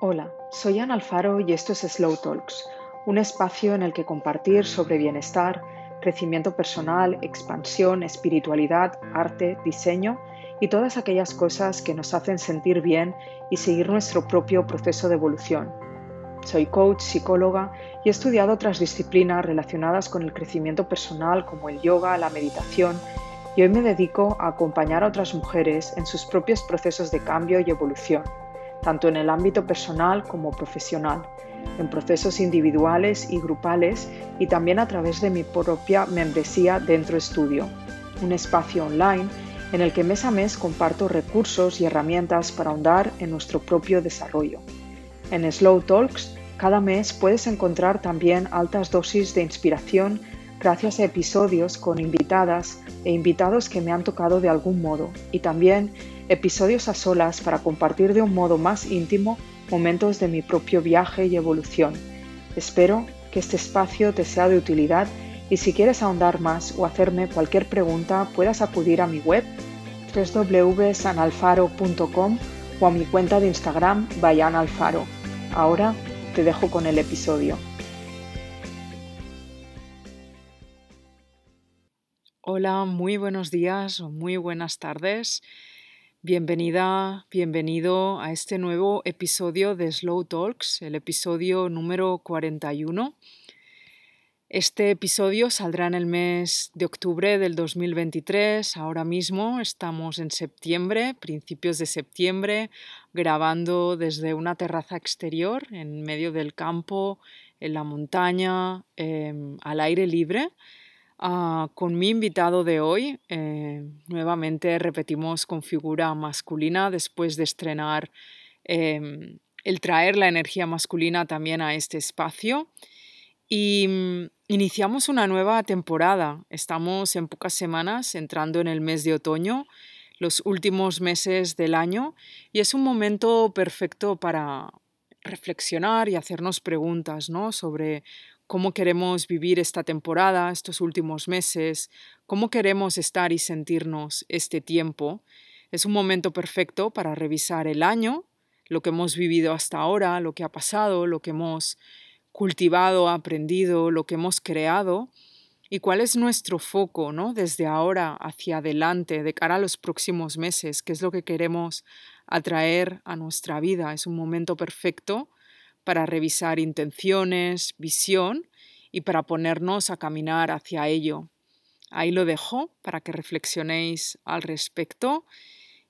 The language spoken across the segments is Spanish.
Hola, soy Ana Alfaro y esto es Slow Talks, un espacio en el que compartir sobre bienestar, crecimiento personal, expansión, espiritualidad, arte, diseño y todas aquellas cosas que nos hacen sentir bien y seguir nuestro propio proceso de evolución. Soy coach, psicóloga y he estudiado otras disciplinas relacionadas con el crecimiento personal como el yoga, la meditación y hoy me dedico a acompañar a otras mujeres en sus propios procesos de cambio y evolución tanto en el ámbito personal como profesional, en procesos individuales y grupales y también a través de mi propia membresía Dentro Estudio, un espacio online en el que mes a mes comparto recursos y herramientas para ahondar en nuestro propio desarrollo. En Slow Talks, cada mes puedes encontrar también altas dosis de inspiración gracias a episodios con invitadas e invitados que me han tocado de algún modo y también episodios a solas para compartir de un modo más íntimo momentos de mi propio viaje y evolución. Espero que este espacio te sea de utilidad y si quieres ahondar más o hacerme cualquier pregunta puedas acudir a mi web www.sanalfaro.com o a mi cuenta de Instagram Alfaro. Ahora te dejo con el episodio. Hola, muy buenos días o muy buenas tardes. Bienvenida, bienvenido a este nuevo episodio de Slow Talks, el episodio número 41. Este episodio saldrá en el mes de octubre del 2023. Ahora mismo estamos en septiembre, principios de septiembre, grabando desde una terraza exterior en medio del campo, en la montaña, em, al aire libre. Ah, con mi invitado de hoy, eh, nuevamente repetimos con figura masculina después de estrenar em, el traer la energía masculina también a este espacio. Y mm, iniciamos una nueva temporada. Estamos en pocas semanas entrando en el mes de otoño, los últimos meses del año, y es un momento perfecto para reflexionar y hacernos preguntas ¿no? sobre cómo queremos vivir esta temporada, estos últimos meses, cómo queremos estar y sentirnos este tiempo. Es un momento perfecto para revisar el año, lo que hemos vivido hasta ahora, lo que ha pasado, lo que hemos cultivado, aprendido, lo que hemos creado y cuál es nuestro foco, ¿no? Desde ahora hacia adelante, de cara a los próximos meses, qué es lo que queremos atraer a nuestra vida. Es un momento perfecto para revisar intenciones, visión y para ponernos a caminar hacia ello. Ahí lo dejo para que reflexionéis al respecto.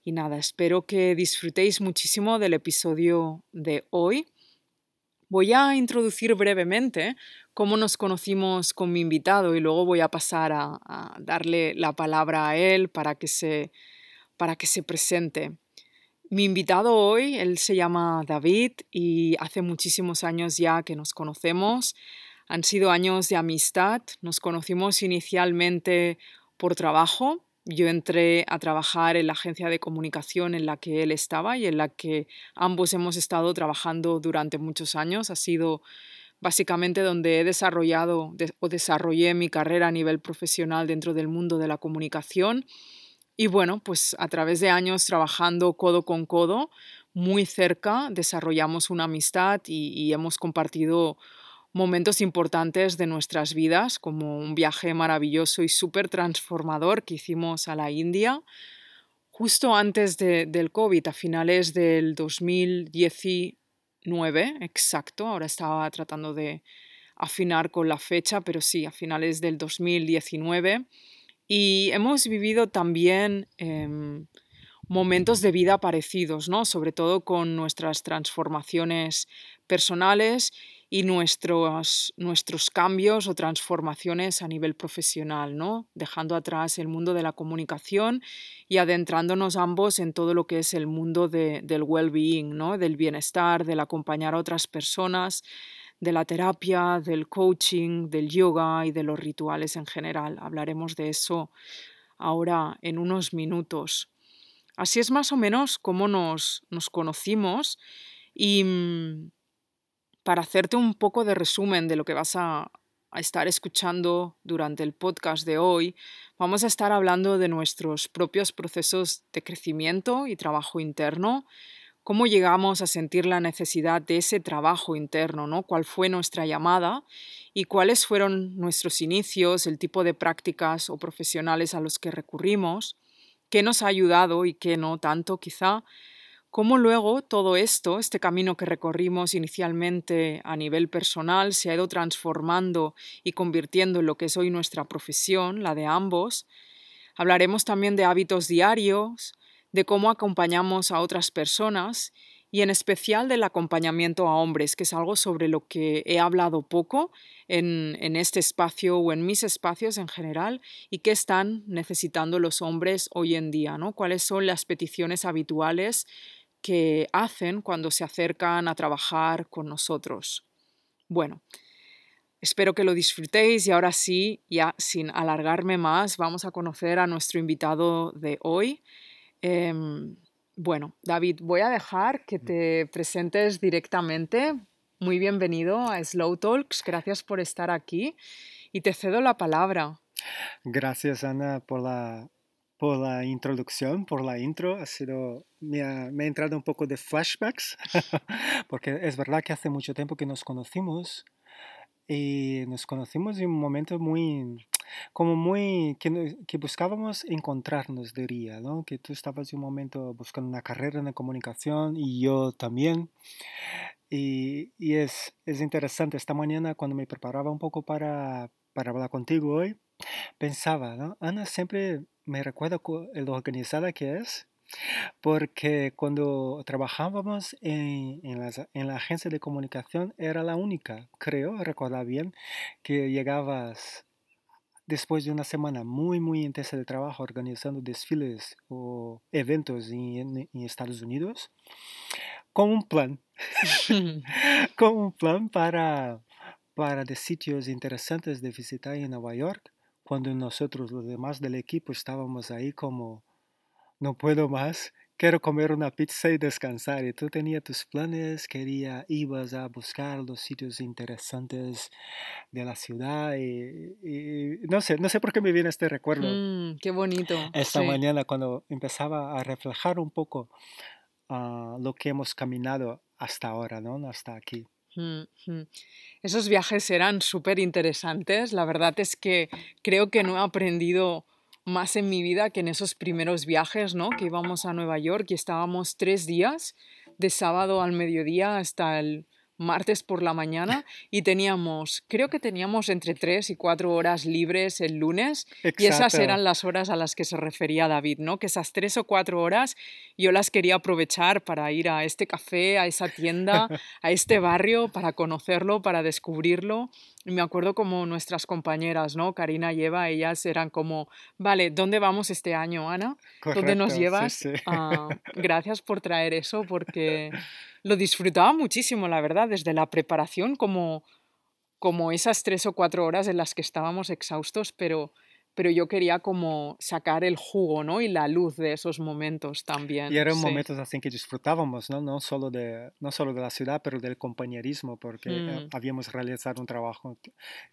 Y nada, espero que disfrutéis muchísimo del episodio de hoy. Voy a introducir brevemente cómo nos conocimos con mi invitado y luego voy a pasar a, a darle la palabra a él para que se, para que se presente. Mi invitado hoy, él se llama David y hace muchísimos años ya que nos conocemos. Han sido años de amistad. Nos conocimos inicialmente por trabajo. Yo entré a trabajar en la agencia de comunicación en la que él estaba y en la que ambos hemos estado trabajando durante muchos años. Ha sido básicamente donde he desarrollado o desarrollé mi carrera a nivel profesional dentro del mundo de la comunicación y bueno, pues a través de años trabajando codo con codo, muy cerca, desarrollamos una amistad y, hemos compartido momentos importantes de nuestras vidas, como un viaje maravilloso y súper transformador que hicimos a la India justo antes del COVID, a finales del 2019, exacto, ahora estaba tratando de afinar con la fecha, pero sí, a finales del 2019 y hemos vivido también em, momentos de vida parecidos, ¿no? sobre todo con nuestras transformaciones personales y nuestros, nuestros cambios o transformaciones a nivel profesional, ¿no? dejando atrás el mundo de la comunicación y adentrándonos ambos en todo lo que es el mundo del well-being, ¿no? del bienestar, del acompañar a otras personas de la terapia, del coaching, del yoga y de los rituales en general. Hablaremos de eso ahora en unos minutos. Así es más o menos cómo nos, nos conocimos y mm, para hacerte un poco de resumen de lo que vas a, a estar escuchando durante el podcast de hoy, vamos a estar hablando de nuestros propios procesos de crecimiento y trabajo interno, cómo llegamos a sentir la necesidad de ese trabajo interno, ¿no? ¿Cuál fue nuestra llamada y cuáles fueron nuestros inicios, el tipo de prácticas o profesionales a los que recurrimos, qué nos ha ayudado y qué no tanto quizá, cómo luego todo esto, este camino que recorrimos inicialmente a nivel personal, se ha ido transformando y convirtiendo en lo que es hoy nuestra profesión, la de ambos. Hablaremos también de hábitos diarios, de cómo acompañamos a otras personas y en especial del acompañamiento a hombres, que es algo sobre lo que he hablado poco en, en, este espacio o en mis espacios en general y qué están necesitando los hombres hoy en día, ¿no? ¿Cuáles son las peticiones habituales que hacen cuando se acercan a trabajar con nosotros? Bueno, espero que lo disfrutéis y ahora sí, ya sin alargarme más, vamos a conocer a nuestro invitado de hoy. Em, bueno, David, voy a dejar que te presentes directamente. Muy bienvenido a Slow Talks. Gracias por estar aquí y te cedo la palabra. Gracias, Ana, por la, por la introducción, por la intro. Ha sido, me ha, me ha entrado un poco de flashbacks, porque es verdad que hace mucho tiempo que nos conocimos y nos conocimos en un momento muy como muy, que, que buscábamos encontrarnos, diría, ¿no? Que tú estabas en un momento buscando una carrera en la comunicación y yo también. Y, y es, es interesante, esta mañana cuando me preparaba un poco para, para hablar contigo hoy, pensaba, ¿no? Ana siempre me recuerda lo organizada que es, porque cuando trabajábamos en, en, en, la agencia de comunicación era la única, creo, recordar bien, que llegabas después de una semana muy, muy intensa de trabajo organizando desfiles o eventos en, Estados Unidos, con un plan, con un plan para, para de sitios interesantes de visitar en Nueva York, cuando nosotros, los demás del equipo, estábamos ahí como, no puedo más, quiero comer una pizza y descansar. Y tú tenías tus planes, quería, ibas a buscar los sitios interesantes de la ciudad y, no sé, no sé por qué me viene este recuerdo. Mm, qué bonito. Esta mañana cuando empezaba a reflejar un poco uh, lo que hemos caminado hasta ahora, ¿no? Hasta aquí. Mm, mm. Esos viajes eran súper interesantes. La verdad es que creo que no he aprendido más en mi vida que en esos primeros viajes, ¿no? Que íbamos a Nueva York y estábamos tres días, de sábado al mediodía hasta el martes por la mañana y teníamos, creo que teníamos entre tres y cuatro horas libres el lunes y esas eran las horas a las que se refería David, ¿no? Que esas tres o cuatro horas yo las quería aprovechar para ir a este café, a esa tienda, a este barrio, para conocerlo, para descubrirlo. Y me acuerdo como nuestras compañeras, ¿no? Karina y Eva, ellas eran como, vale, ¿dónde vamos este año, Ana? ¿Dónde nos llevas? Ah, gracias por traer eso porque lo disfrutaba muchísimo, la verdad, desde la preparación como, como esas tres o cuatro horas en las que estábamos exhaustos, pero pero yo quería como sacar el jugo, ¿no? Y la luz de esos momentos también. Y eran momentos así que disfrutábamos, ¿no? No solo, de, no solo de la ciudad, pero del compañerismo, porque eh, mm. habíamos realizado un trabajo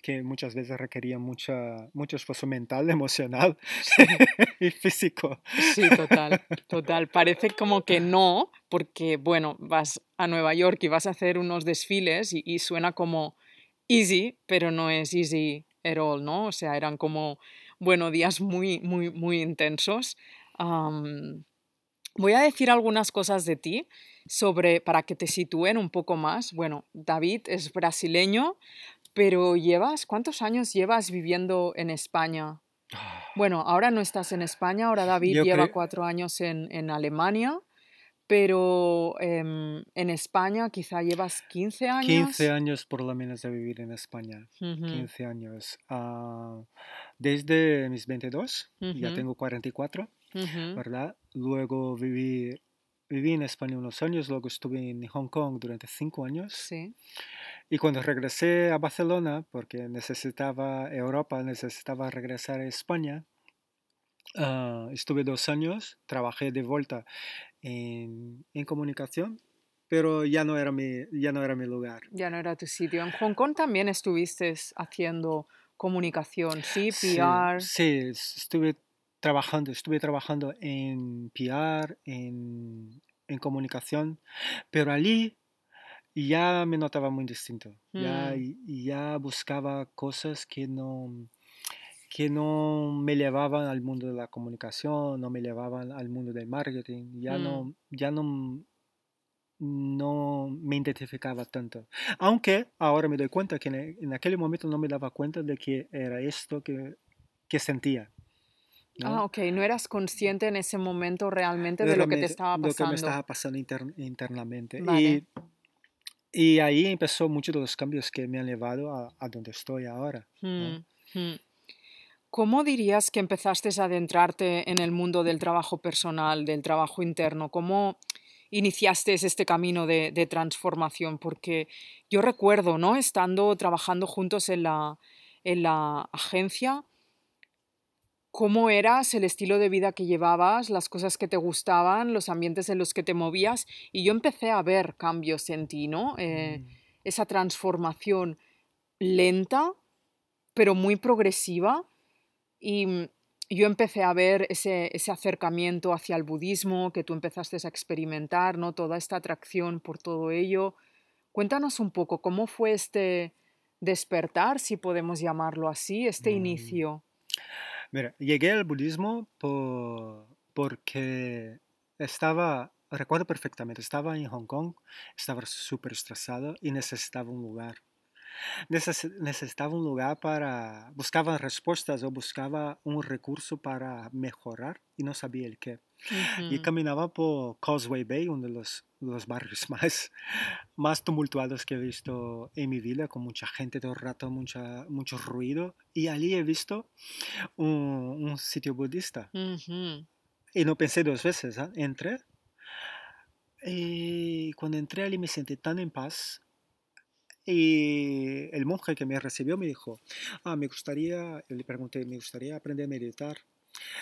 que muchas veces requería mucha, mucho esfuerzo mental, emocional y físico. Sí, total, total. Parece como que no, porque, bueno, vas a Nueva York y vas a hacer unos desfiles y, y suena como easy, pero no es easy at all, ¿no? O sea, eran como bueno, días muy, muy, muy intensos. voy a decir algunas cosas de ti sobre, para que te sitúen un poco más. Bueno, David es brasileño, pero llevas, ¿cuántos años llevas viviendo en España? Bueno, ahora no estás en España, ahora David lleva cuatro años en, en Alemania pero em, en España quizá llevas 15 años. 15 años por lo menos de vivir en España. 15 años. Ah, desde mis 22, ya tengo 44, ¿verdad? Luego viví, viví en España unos años, luego estuve en Hong Kong durante 5 años. Sí. Y cuando regresé a Barcelona, porque necesitaba Europa, necesitaba regresar a España, ah, estuve dos años, trabajé de vuelta en, en comunicación, pero ya no, era mi, ya no era mi lugar. Ya no era tu sitio. En Hong Kong también estuviste haciendo comunicación, ¿sí? PR. Sí, estuve trabajando, estuve trabajando en PR, en, en comunicación, pero allí ya me notaba muy distinto. Ya, Mm, ya buscaba cosas que no, que no me llevaban al mundo de la comunicación, no me llevaban al mundo del marketing. Ya mm. no, ya no, no me identificaba tanto. Aunque ahora me doy cuenta que en, e- en aquel momento no me daba cuenta de que era esto que, que sentía, Ah, ¿no? ok, no eras consciente en ese momento realmente de De lo que te estaba lo que me pasando. estaba pasando inter- internamente. Vale. Y, y ahí empezó muchos de los cambios que me han llevado a, a donde estoy ahora, ¿no? Mm, mm. ¿Cómo dirías que empezaste a adentrarte en el mundo del trabajo personal, del trabajo interno? ¿Cómo iniciaste este camino de, de transformación? Porque yo recuerdo, ¿no? Estando trabajando juntos en la, en la agencia, cómo eras, el estilo de vida que llevabas, las cosas que te gustaban, los ambientes en los que te movías, y yo empecé a ver cambios en ti, ¿no? Eh, Mm, esa transformación lenta, pero muy progresiva y mm, yo empecé a ver ese, ese acercamiento hacia el budismo que tú empezaste a experimentar, ¿no? Toda esta atracción por todo ello. Cuéntanos un poco cómo fue este despertar, si podemos llamarlo así, este mm. inicio. Mira, llegué al budismo por, porque estaba, recuerdo perfectamente, estaba en Hong Kong, estaba súper estresado y necesitaba un lugar. Neces- necesitaba un lugar para, buscaba respuestas o buscaba un recurso para mejorar y no sabía el qué. Y caminaba por Causeway Bay, uno de los, los barrios más, más tumultuados que he visto en mi vida, con mucha gente todo el rato, mucha, mucho ruido. Y allí he visto un, un sitio budista. Y no pensé dos veces, ¿ah? Entré. Y cuando entré allí me sentí tan en paz. Y el monje que me recibió me dijo, ah, me gustaría, le pregunté, me gustaría aprender a meditar.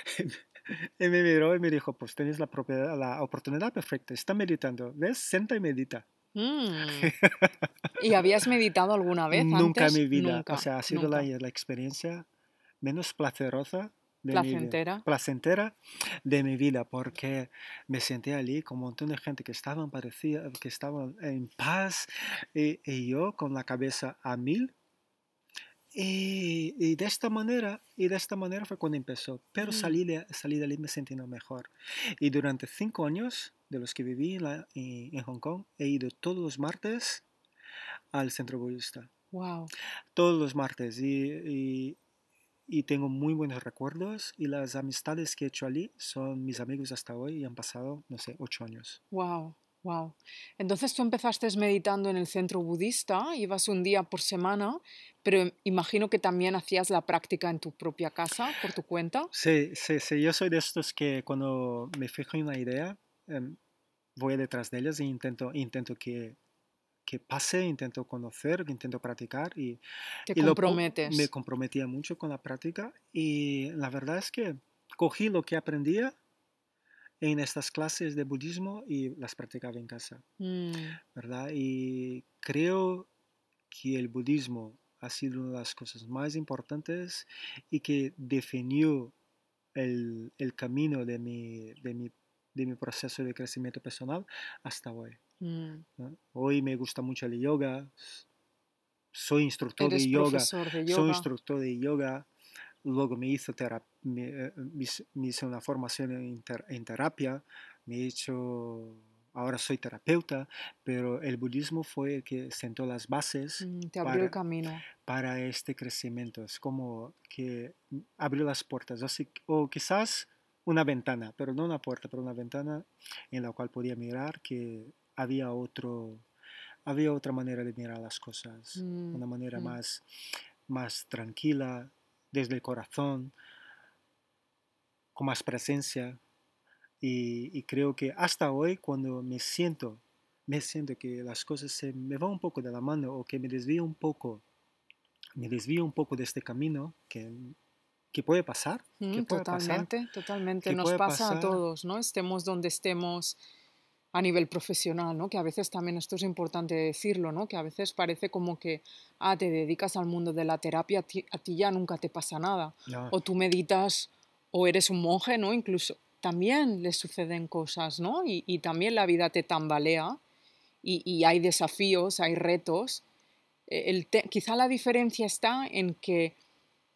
Y me miró y me dijo, pues tienes la, propiedad, la oportunidad perfecta, está meditando, ¿ves? Senta y medita. Mm. ¿Y habías meditado alguna vez Nunca en antes? mi vida, o Nunca, sea, ha sido la, la experiencia menos placerosa de mi vida, Placentera. placentera de mi vida, porque me senté allí con un montón de gente que estaban parecía, que estaban en paz y, y yo con la cabeza a mil. Y, y de esta manera, y de esta manera fue cuando empezó. Pero Mm. salí de, salí de allí me sintiendo mejor. Y durante cinco años de los que viví en, la- en- en Hong Kong, he ido todos los martes al centro budista. Wow. Todos los martes. Y, y- y tengo muy buenos recuerdos. Y las amistades que he hecho allí son mis amigos hasta hoy y han pasado, no sé, ocho años. Wow, wow. Entonces tú empezaste meditando en el centro budista, ibas un día por semana, pero imagino que también hacías la práctica en tu propia casa, por tu cuenta. Sí, sí, sí. Yo soy de estos que cuando me fijo en una idea, em, voy detrás de ellas e intento, intento que que pase, intento conocer, intento practicar y, Te y lo, po- me comprometes. comprometía mucho con la práctica y la verdad es que cogí lo que aprendía en estas clases de budismo y las practicaba en casa, Mm, ¿verdad? Y creo que el budismo ha sido una de las cosas más importantes y que definió el, el camino de mi, de mi, de mi proceso de crecimiento personal hasta hoy. Mm. ¿no? Hoy me gusta mucho el yoga, soy instructor de yoga, de soy yoga. instructor de yoga, luego me hizo me, eh, me una formación en, en terapia, me he hecho, ahora soy terapeuta, pero el budismo fue el que sentó las bases Mm, te abrió el para, camino. para este crecimiento. Es como que abrió las puertas, si- o quizás una ventana, pero no una puerta, pero una ventana en la cual podía mirar que había otro, había otra manera de mirar las cosas, Mm, una manera mm. más, más tranquila, desde el corazón, con más presencia. Y, y creo que hasta hoy, cuando me siento, me siento que las cosas se me van un poco de la mano o que me desvío un poco, me desvío un poco de este camino, que, que puede pasar, que Mm, puede pasar, totalmente, totalmente. que Nos pasa a pasar. todos, ¿no? Estemos donde estemos a nivel profesional, ¿no? Que a veces también esto es importante decirlo, ¿no? Que a veces parece como que, ah, te dedicas al mundo de la terapia, a ti, a ti ya nunca te pasa nada. No, O tú meditas o eres un monje, ¿no? Incluso también le suceden cosas, ¿no? Y, también la vida te tambalea y, hay desafíos, hay retos. E, quizá la diferencia está en que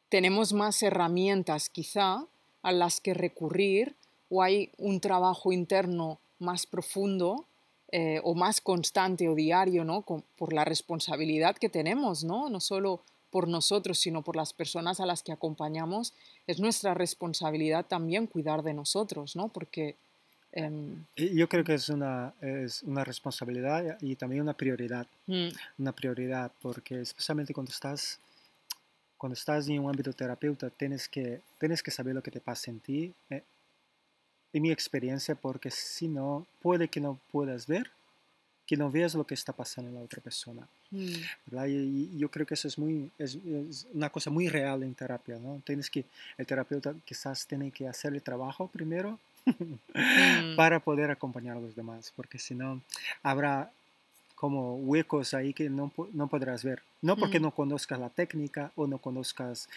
tenemos más herramientas quizá a las que recurrir o hay un trabajo interno más profundo eh, o más constante o diario, ¿no? por la responsabilidad que tenemos, ¿no? No solo por nosotros, sino por las personas a las que acompañamos, es nuestra responsabilidad también cuidar de nosotros, ¿no? Porque... Em, yo creo que es una, es una responsabilidad y también una prioridad. Mm. Una prioridad, porque especialmente cuando estás, cuando estás en un ámbito terapeuta, tienes que, tienes que saber lo que te pasa en ti. Eh, en mi experiencia, porque si no, puede que no puedas ver que no veas lo que está pasando en la otra persona. Mm. Y, yo creo que eso es, muy, es, una cosa muy real en terapia. ¿no? Tienes que, el terapeuta quizás tiene que hacer el trabajo primero mm. para poder acompañar a los demás, porque si no, habrá como huecos ahí que no, no podrás ver. No porque mm. no conozcas la técnica o no conozcas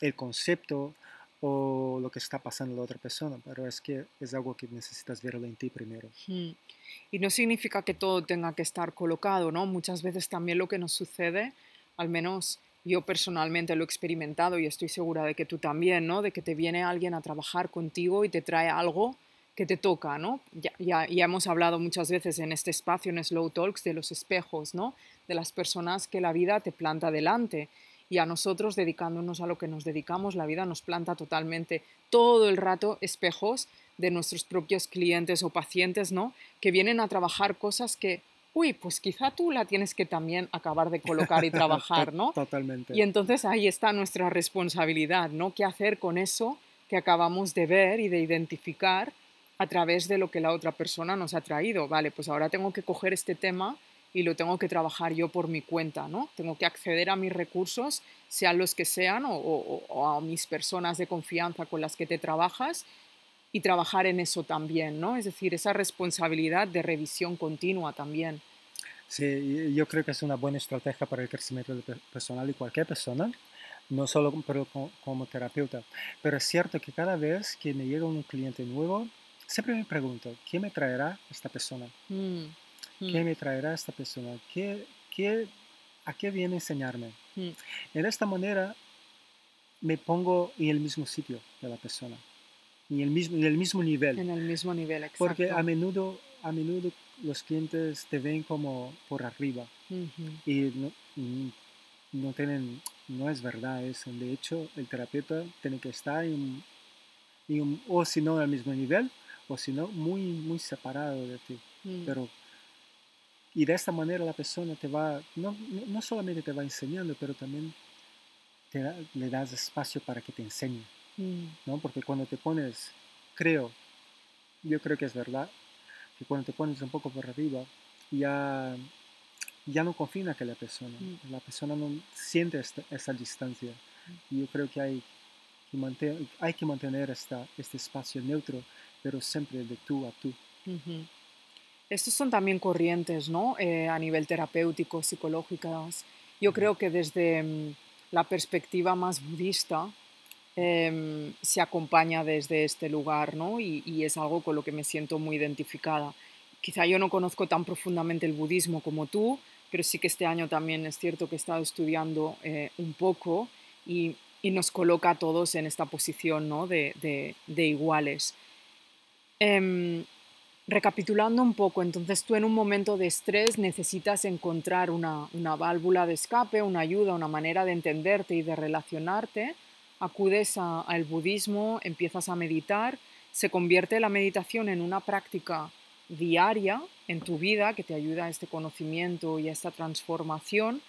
el concepto o lo que está pasando en la otra persona, pero es que es algo que necesitas verlo en ti primero. Y no significa que todo tenga que estar colocado, ¿no? Muchas veces también lo que nos sucede, al menos yo personalmente lo he experimentado y estoy segura de que tú también, ¿no? De que te viene alguien a trabajar contigo y te trae algo que te toca, ¿no? Ya, ya, ya hemos hablado muchas veces en este espacio, en Slow Talks, de los espejos, ¿no? De las personas que la vida te planta delante y a nosotros dedicándonos a lo que nos dedicamos, la vida nos planta totalmente todo el rato espejos de nuestros propios clientes o pacientes, ¿no? Que vienen a trabajar cosas que, uy, pues quizá tú la tienes que también acabar de colocar y trabajar, ¿no? Totalmente. Y entonces ahí está nuestra responsabilidad, ¿no? ¿Qué hacer con eso que acabamos de ver y de identificar a través de lo que la otra persona nos ha traído? Vale, pues ahora tengo que coger este tema y lo tengo que trabajar yo por mi cuenta, ¿no? Tengo que acceder a mis recursos, sean los que sean, o, a mis personas de confianza con las que te trabajas, y trabajar en eso también, ¿no? Es decir, esa responsabilidad de revisión continua también. Sí, yo creo que es una buena estrategia para el crecimiento personal y cualquier persona, no solo pero como, terapeuta. Pero es cierto que cada vez que me llega un cliente nuevo, siempre me pregunto, ¿qué me traerá esta persona? Mm. ¿Qué mm. me traerá esta persona? ¿Qué, qué, ¿A qué viene a enseñarme? Mm. En esta manera me pongo en el mismo sitio de la persona, en el mismo, en el mismo nivel. En el mismo nivel, exacto. Porque a menudo, a menudo los clientes te ven como por arriba y no, no, tienen, no es verdad eso. De hecho, el terapeuta tiene que estar en, en o si no al mismo nivel, o si no muy, muy separado de ti. Mm. Pero y de esta manera la persona te va, no, no solamente te va enseñando, pero también te le das espacio para que te enseñe. Mm. ¿no? Porque cuando te pones, creo, yo creo que es verdad, que cuando te pones un poco por arriba, ya, ya no confía que la persona. Mm. La persona no siente esa distancia. Y yo creo que hay que, mantener, hay que mantener esta, este espacio neutro, pero siempre de tú a tú. Estos son también corrientes, ¿no? Eh, a nivel terapéutico, psicológicas. Yo creo que desde mm, la perspectiva más budista em, se acompaña desde este lugar, ¿no? Y, es algo con lo que me siento muy identificada. Quizá yo no conozco tan profundamente el budismo como tú, pero sí que este año también es cierto que he estado estudiando eh, un poco y, nos coloca a todos en esta posición ¿no? de, de, iguales. Em, Recapitulando un poco, entonces tú en un momento de estrés necesitas encontrar una, válvula de escape, una ayuda, una manera de entenderte y de relacionarte, acudes al budismo, empiezas a meditar, se convierte la meditación en una práctica diaria en tu vida que te ayuda a este conocimiento y a esta transformación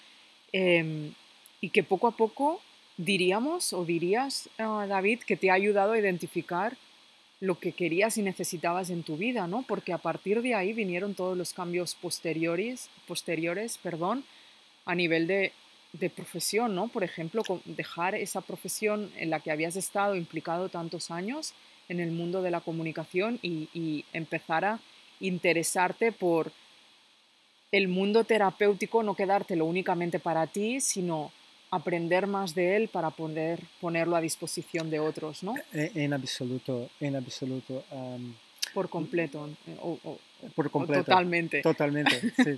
em, y que poco a poco diríamos o dirías, ah, David, que te ha ayudado a identificar lo que querías y necesitabas en tu vida, ¿no? Porque a partir de ahí vinieron todos los cambios posteriores, posteriores perdón, a nivel de, profesión, ¿no? Por ejemplo, dejar esa profesión en la que habías estado implicado tantos años en el mundo de la comunicación y, y empezar a interesarte por el mundo terapéutico, no quedártelo únicamente para ti, sino aprender más de él para poder ponerlo a disposición de otros, ¿no? E- En absoluto, en absoluto. Por completo. o- o- por o completo. totalmente. Totalmente, sí.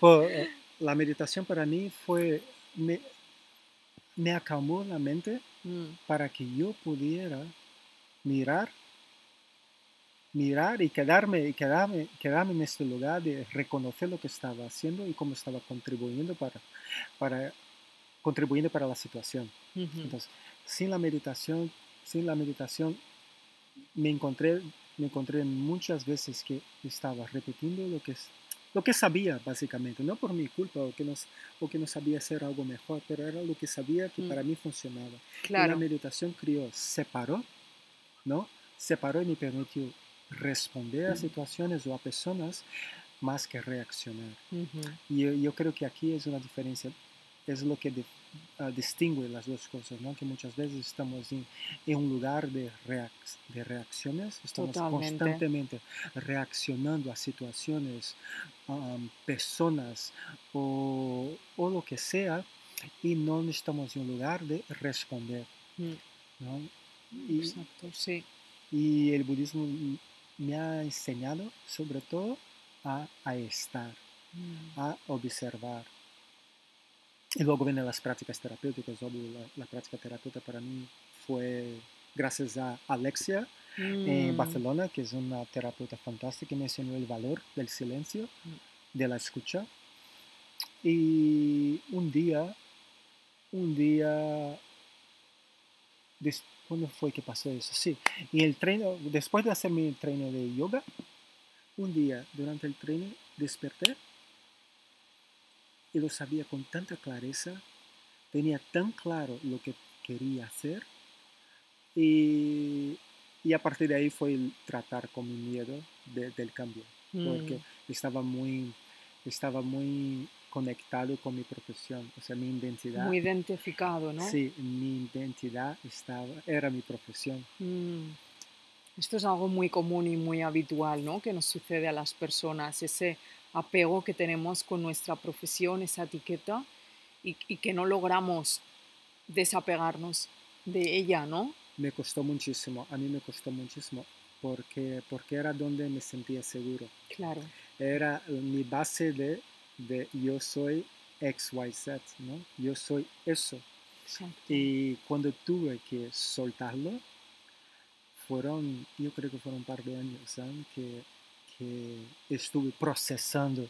Por- eh, la meditación para mí fue, me, me acalmó la mente Mm, para que yo pudiera mirar, mirar y quedarme, y quedarme, quedarme en este lugar de reconocer lo que estaba haciendo y cómo estaba contribuyendo para, para, contribuyendo para la situación. Entonces, sin la meditación, sin la meditación, me encontré, me encontré muchas veces que estaba repitiendo lo que, lo que sabía, básicamente, no por mi culpa o que, no, o que no sabía hacer algo mejor, pero era lo que sabía que Mm. para mí funcionaba. Y la meditación crió, separó, ¿no? Separó y me permitió responder a Mm. situaciones o a personas más que reaccionar. Y yo, yo creo que aquí es una diferencia, es lo que ah, distingue las dos cosas, ¿no? Que muchas veces estamos en, en un lugar de, reac- de reacciones, estamos Totalmente. constantemente reaccionando a situaciones, personas o, o lo que sea, y no estamos en un lugar de responder, mm, ¿no? Y, Exacto, sí. y el budismo me ha enseñado sobre todo a, a estar Mm, a observar. Y luego vienen las prácticas terapéuticas. Obvio, la, la práctica terapéutica para mí fue gracias a Alexia en mm, Barcelona, que es una terapeuta fantástica que me enseñó el valor del silencio, de la escucha. Y un día, un día, ¿cuándo fue que pasó eso? Sí, y el tren, después de hacer mi tren de yoga, un día durante el tren desperté y lo sabía con tanta clareza, tenía tan claro lo que quería hacer y, y a partir de ahí fue el tratar con mi miedo de- del cambio, porque mm, estaba muy, estaba muy conectado con mi profesión, o sea, mi identidad. Muy identificado, ¿no? Sí, mi identidad estaba, era mi profesión. Mm. Esto es algo muy común y muy habitual, ¿no? Que nos sucede a las personas, ese apego que tenemos con nuestra profesión, esa etiqueta, y, y que no logramos desapegarnos de ella, ¿no? Me costó muchísimo, a mí me costó muchísimo, porque, porque era donde me sentía seguro. Claro. Era mi base de, de yo soy XYZ, ¿no? Yo soy eso. Exacto. Y cuando tuve que soltarlo, fueron, yo creo que fueron un par de años ¿saben? Que, que estuve procesando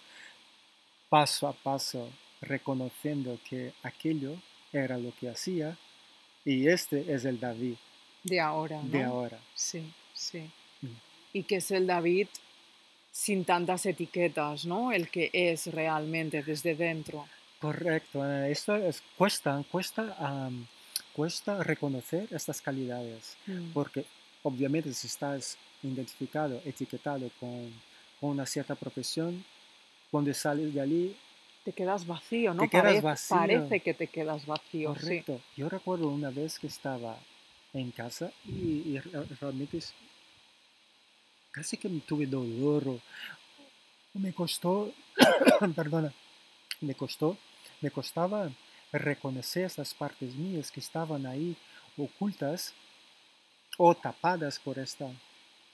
paso a paso, reconociendo que aquello era lo que hacía y este es el David De ahora, ¿no? de ahora. Sí, sí. Mm. Y que es el David sin tantas etiquetas, ¿no? El que es realmente desde dentro. Correcto, Ana, esto es, cuesta, cuesta, cuesta reconocer estas calidades, Mm. porque obviamente si estás identificado, etiquetado con, con una cierta profesión, cuando sales de allí, Te quedas vacío, ¿no? Te quedas Parece- vacío. Parece que te quedas vacío, sí. correcto. Yo recuerdo una vez que estaba en casa y, y re- realmente es- casi que tuve dolor me costó, perdona, me costó, me costaba reconocer esas partes mías que estaban ahí ocultas o tapadas por esta,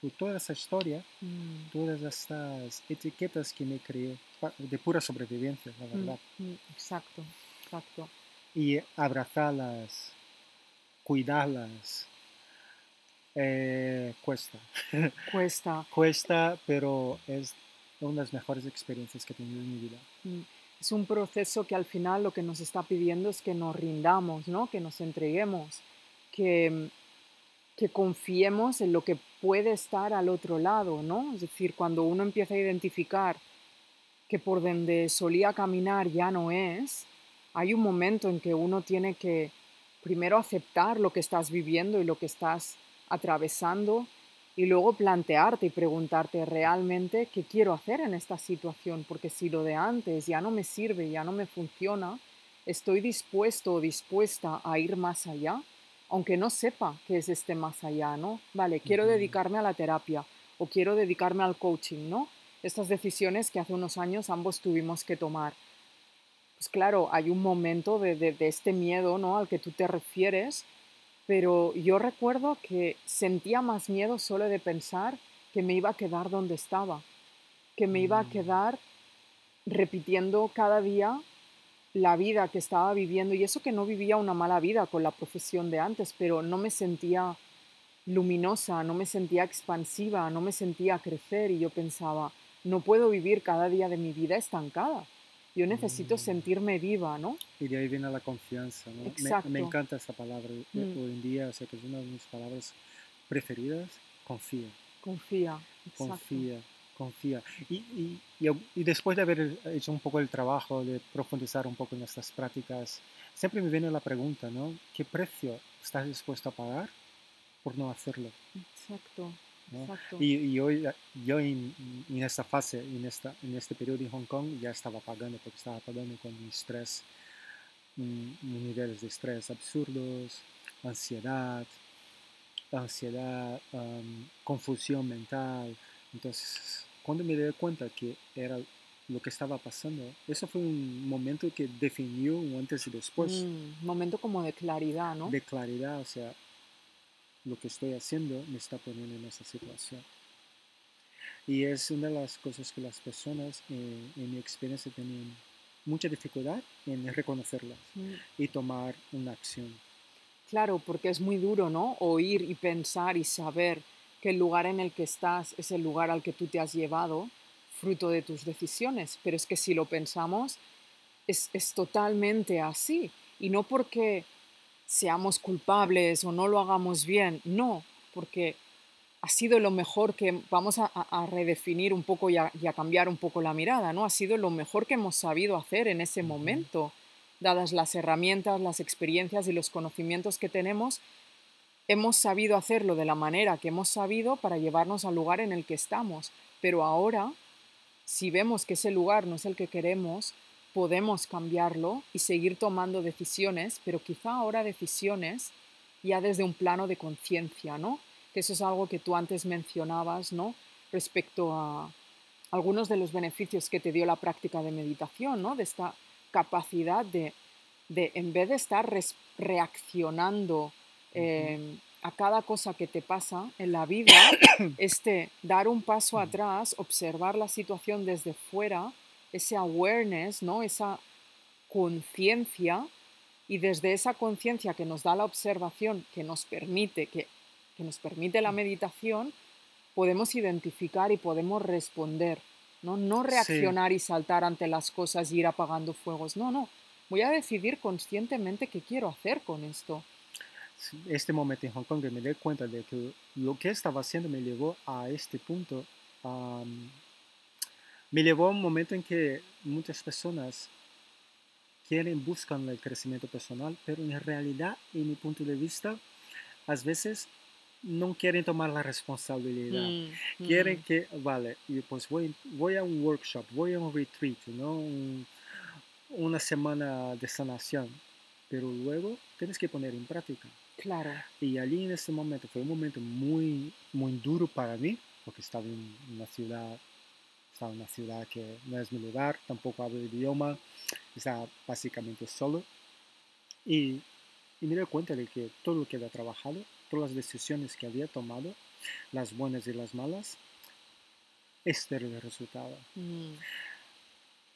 por toda esa historia, Mm, todas estas etiquetas que me creé de pura sobrevivencia, la mm, verdad. mm, Exacto, exacto. Y abrazarlas, cuidarlas, eh, cuesta. Cuesta. Cuesta, pero es una de las mejores experiencias que he tenido en mi vida. Mm, Es un proceso que al final lo que nos está pidiendo es que nos rindamos, ¿no? Que nos entreguemos, que, que confiemos en lo que puede estar al otro lado, ¿no? Es decir, cuando uno empieza a identificar que por donde solía caminar ya no es, hay un momento en que uno tiene que primero aceptar lo que estás viviendo y lo que estás atravesando y luego plantearte y preguntarte realmente qué quiero hacer en esta situación, porque si lo de antes ya no me sirve, ya no me funciona, estoy dispuesto o dispuesta a ir más allá, aunque no sepa qué es este más allá, ¿no? Vale, quiero dedicarme a la terapia o quiero dedicarme al coaching, ¿no? Estas decisiones que hace unos años ambos tuvimos que tomar. pues claro, hay un momento de, de- de este miedo, ¿no? Al que tú te refieres, pero yo recuerdo que sentía más miedo solo de pensar que me iba a quedar donde estaba, que me iba a Mm, quedar repitiendo cada día la vida que estaba viviendo y eso que no vivía una mala vida con la profesión de antes, pero no me sentía luminosa, no me sentía expansiva, no me sentía crecer y yo pensaba, no puedo vivir cada día de mi vida estancada. Yo necesito mm. sentirme viva, ¿no? Y de ahí viene la confianza, ¿no? Me, me Exacto. encanta esa palabra. eh, Mm, Hoy en día, o sea, que es una de mis palabras preferidas, confía. confía, exacto. Confía, confía. Y, y, y, después de haber hecho un poco el trabajo, de profundizar un poco en estas prácticas, siempre me viene la pregunta, ¿no? ¿Qué precio estás dispuesto a pagar por no hacerlo? Exacto, ¿no? exacto. Y, y hoy, yo en, en esta fase, en, esta, en este periodo en Hong Kong, ya estaba pagando, porque estaba pagando con mi estrés, niveles de estrés absurdos, ansiedad, ansiedad, am, confusión mental. Entonces, cuando me di cuenta que era lo que estaba pasando, eso fue un momento que definió un antes y después Mm, momento como de claridad, ¿no? de claridad, o sea, lo que estoy haciendo me está poniendo en esa situación. Y es una de las cosas que las personas, eh, en mi experiencia, tienen mucha dificultad en reconocerlas Mm, y tomar una acción. Claro, porque es muy duro, ¿no? Oír y pensar y saber que el lugar en el que estás es el lugar al que tú te has llevado, fruto de tus decisiones. Pero es que si lo pensamos, es, es totalmente así. Y no porque seamos culpables o no lo hagamos bien, no, porque ha sido lo mejor que vamos a, a- redefinir un poco y a, y a cambiar un poco la mirada, ¿no? Ha sido lo mejor que hemos sabido hacer en ese momento, dadas las herramientas, las experiencias y los conocimientos que tenemos, hemos sabido hacerlo de la manera que hemos sabido para llevarnos al lugar en el que estamos. Pero ahora, si vemos que ese lugar no es el que queremos, podemos cambiarlo y seguir tomando decisiones, pero quizá ahora decisiones ya desde un plano de conciencia, ¿no? Que eso es algo que tú antes mencionabas, ¿no? Respecto a algunos de los beneficios que te dio la práctica de meditación, ¿no? De esta capacidad de, de en vez de estar reaccionando. Eh, a cada cosa que te pasa en la vida, este dar un paso atrás, observar la situación desde fuera, ese awareness, ¿no? Esa conciencia y desde esa conciencia que nos da la observación, que nos permite, que, que nos permite la Mm. meditación, podemos identificar y podemos responder, ¿no? No Sí, reaccionar y saltar ante las cosas y ir apagando fuegos. No, no. Voy a decidir conscientemente qué quiero hacer con esto. Este momento en Hong Kong que me di cuenta de que lo que estaba haciendo me llevó a este punto. me llevó a un momento en que muchas personas quieren, buscan el crecimiento personal, pero en realidad, en mi punto de vista, a veces no quieren tomar la responsabilidad. Mm, Quieren mm, que, vale, pues voy, voy a un workshop, voy a un retreat, ¿no? Un- una semana de sanación, pero luego tienes que poner en práctica. Claro. Y allí en ese momento fue un momento muy, muy duro para mí, porque estaba en una ciudad, estaba en una ciudad que no es mi lugar, tampoco hablo el idioma, estaba básicamente solo. Y, y me di cuenta de que todo lo que había trabajado, todas las decisiones que había tomado, las buenas y las malas, este era el resultado. Mm.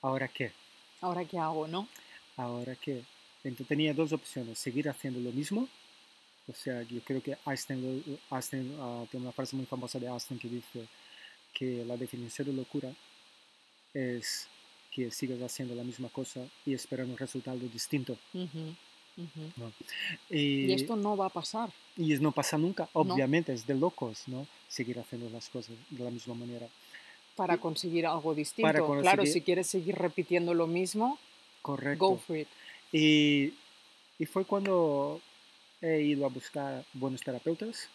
¿Ahora qué? Ahora qué hago, ¿no? ¿Ahora qué? Entonces tenía dos opciones, seguir haciendo lo mismo. O sea, yo creo que Einstein, lo- Einstein ah, tiene una frase muy famosa de Einstein que dice que la definición de locura es que sigas haciendo la misma cosa y esperando un resultado distinto. Ujú, ujú. ¿no? Y Y, esto no va a pasar, y es no pasa nunca, ¿no? obviamente, es de locos, ¿no? Seguir haciendo las cosas de la misma manera. Para conseguir algo para distinto. Claro, conseguir, si quieres seguir repitiendo lo mismo, go correcto. for it. Y, y fue cuando he ido a buscar buenos terapeutas.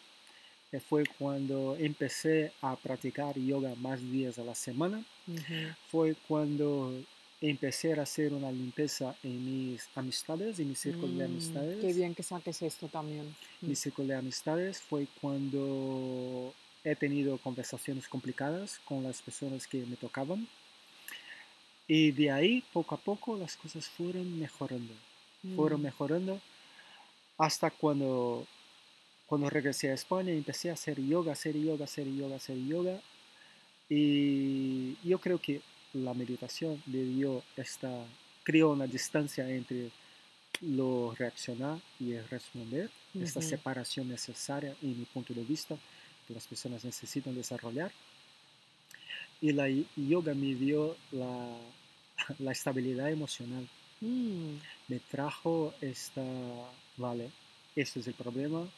eh, Fue cuando empecé a practicar yoga más días a la semana. Ujú, Fue cuando empecé a hacer una limpieza en mis amistades, en mi círculo de Mm, qué amistades. bien que saques esto también. Mm, Mi círculo de amistades fue cuando he tenido conversaciones complicadas con las personas que me tocaban. Y de ahí, poco a poco, las cosas fueron mejorando. Fueron Mm, mejorando hasta cuando, cuando regresé a España empecé a hacer yoga, hacer yoga, hacer yoga, hacer yoga. Y yo creo que la meditación me dio esta, creó una distancia entre lo reaccionar y el responder, esta separación necesaria en mi punto de vista que las personas necesitan desarrollar. Y la yoga me dio la, la estabilidad emocional, mm, me trajo esta, vale, este es el problema,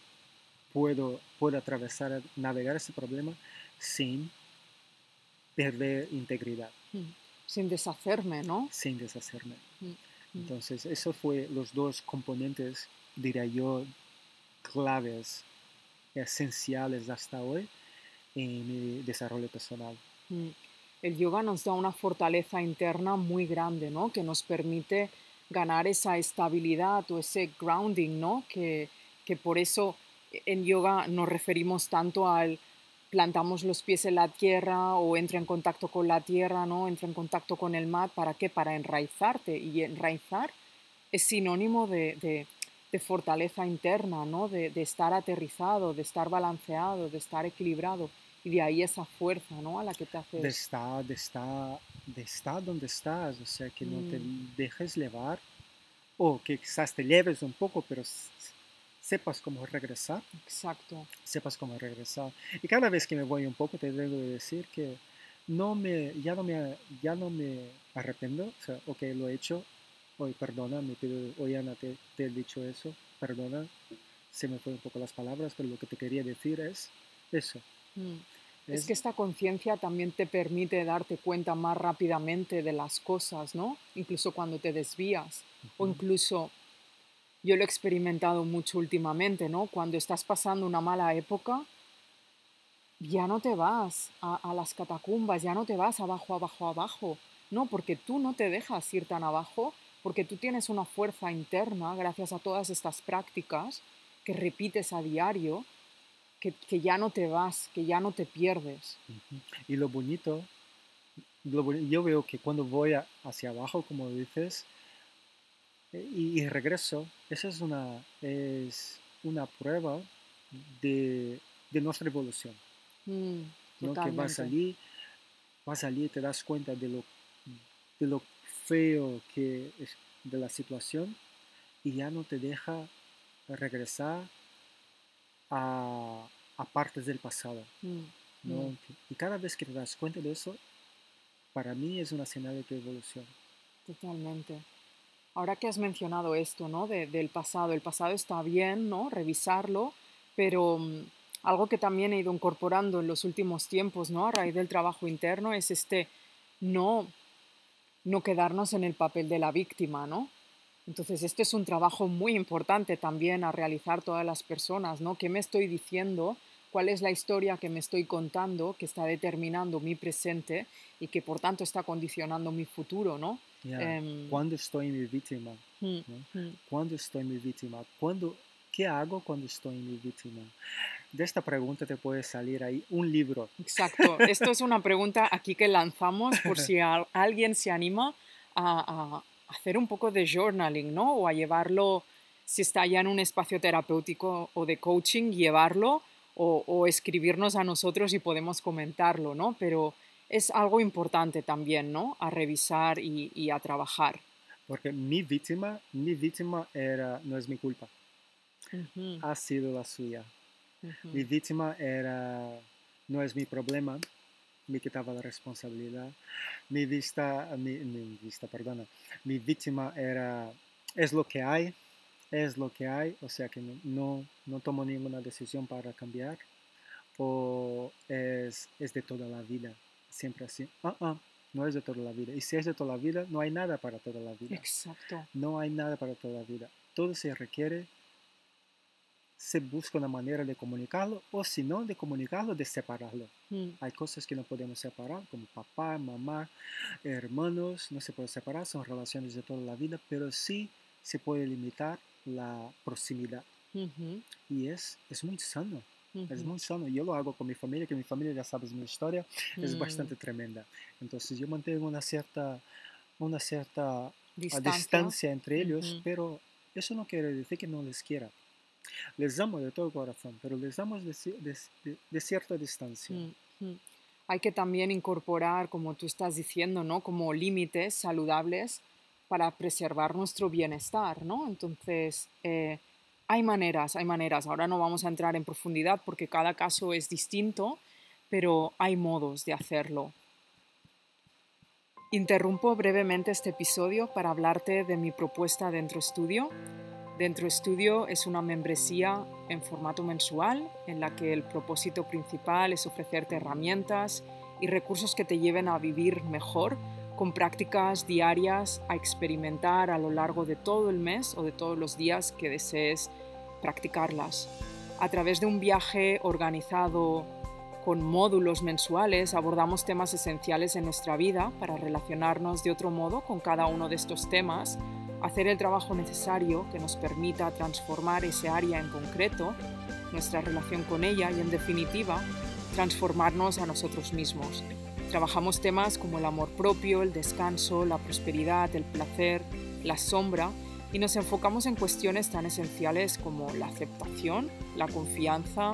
puedo, puedo atravesar, navegar ese problema sin perder integridad, mm. Sin deshacerme, ¿no? sin deshacerme. Mm, Entonces, eso fue los dos componentes, diría yo, claves, esenciales hasta hoy en mi desarrollo personal. El yoga nos da una fortaleza interna muy grande, ¿no? Que nos permite ganar esa estabilidad o ese grounding, ¿no? Que, que por eso en yoga nos referimos tanto al plantamos los pies en la tierra o entra en contacto con la tierra, ¿no? Entra en contacto con el mat, ¿para qué? Para enraizarte. Y enraizar es sinónimo de, de- fortaleza interna, ¿no? De estar aterrizado, de estar balanceado, de estar equilibrado. Y de ahí esa fuerza, ¿no? A la que te De haces. estar, de estar, de estar donde estás, o sea, que no te Mm, dejes llevar, o que quizás te lleves un poco, pero sepas cómo regresar, exacto. sepas cómo regresar. Y cada vez que me voy un poco, te debo de decir que no me, ya, no me, ya no me arrepiento, o sea, ok, lo he hecho, hoy perdona, me pido, hoy Ana, te, te he dicho eso, perdona, se me fue un poco las palabras, pero lo que te quería decir es eso, Mm. Es es que esta conciencia también te permite darte cuenta más rápidamente de las cosas, ¿no? Incluso cuando te desvías. O incluso, yo lo he experimentado mucho últimamente, ¿no? Cuando estás pasando una mala época, ya no te vas a, a las catacumbas, ya no te vas abajo, abajo, abajo. No, porque tú no te dejas ir tan abajo, porque tú tienes una fuerza interna gracias a todas estas prácticas que repites a diario, que, que ya no te vas, que ya no te pierdes. Y lo bonito, lo yo veo que cuando voy a- hacia abajo, como dices, eh, y, y regreso, esa es una, es una prueba de, de nuestra evolución, Mm, ¿no? Que vas allí, vas allí y te das cuenta de lo, de lo feo que es de la situación y ya no te deja regresar a, a partes del pasado, Mm, mm, ¿no? Y cada vez que te das cuenta de eso, para mí es una señal de tu evolución. totalmente. Ahora que has mencionado esto, ¿no? De- del pasado, el pasado está bien, ¿no? Revisarlo, pero mm, algo que también he ido incorporando en los últimos tiempos, ¿no? A raíz del trabajo interno es este no, no quedarnos en el papel de la víctima, ¿no? Entonces, este es un trabajo muy importante también a realizar todas las personas, ¿no? ¿Qué me estoy diciendo? ¿Cuál es la historia que me estoy contando que está determinando mi presente y que por tanto está condicionando mi futuro, ¿no? Ya, Em, ¿Cuándo estoy mi víctima? mm, ¿no? mm, ¿Cuándo estoy mi víctima? ¿Cuándo, ¿Qué hago cuando estoy mi víctima? De esta pregunta te puede salir ahí un libro. exacto. Esto es una pregunta aquí que lanzamos por si al- alguien se anima a, a hacer un poco de journaling, ¿no? O a llevarlo, si está ya en un espacio terapéutico o de coaching, llevarlo o, o escribirnos a nosotros y podemos comentarlo, ¿no? Pero es algo importante también, ¿no? A revisar y, y a trabajar. Porque mi víctima, mi víctima era, no es mi culpa, ha sido la suya. Mi víctima era, no es mi problema, me quitaba la responsabilidad. Mi vista, mi, mi vista, perdona, mi víctima era, es lo que hay, es lo que hay, o sea que no, no, tomo ninguna decisión para cambiar, o es, es de toda la vida, siempre así. Ah, ah, no es de toda la vida. Y si es de toda la vida, no hay nada para toda la vida. Exacto. No hay nada para toda la vida. Todo se requiere, se busca una manera de comunicarlo, o si no, de comunicarlo, de separarlo. Mm, Hay cosas que no podemos separar, como papá, mamá, hermanos, no se puede separar, son relaciones de toda la vida, pero sí se puede limitar la proximidad. Y es, es muy sano, es muy sano. Yo lo hago con mi familia, que mi familia ya sabes mi historia, es mm, bastante tremenda. Entonces yo mantengo una cierta una cierta Distancia. distancia entre ellos, pero eso no quiere decir que no les quiera. Les amo de todo corazón, pero les damos de, de- de- de cierta distancia. Mm, mm. Hay que también incorporar, como tú estás diciendo, ¿no? Como límites saludables para preservar nuestro bienestar, ¿no? Entonces, eh, hay maneras, hay maneras. Ahora no vamos a entrar en profundidad porque cada caso es distinto, pero hay modos de hacerlo. Interrumpo brevemente este episodio para hablarte de mi propuesta Dentro Estudio. Dentro Estudio es una membresía en formato mensual en la que el propósito principal es ofrecerte herramientas y recursos que te lleven a vivir mejor con prácticas diarias a experimentar a lo largo de todo el mes o de todos los días que desees practicarlas. A través de un viaje organizado con módulos mensuales abordamos temas esenciales en nuestra vida para relacionarnos de otro modo con cada uno de estos temas, hacer el trabajo necesario que nos permita transformar ese área en concreto, nuestra relación con ella y en definitiva transformarnos a nosotros mismos. Trabajamos temas como el amor propio, el descanso, la prosperidad, el placer, la sombra y nos enfocamos en cuestiones tan esenciales como la aceptación, la confianza,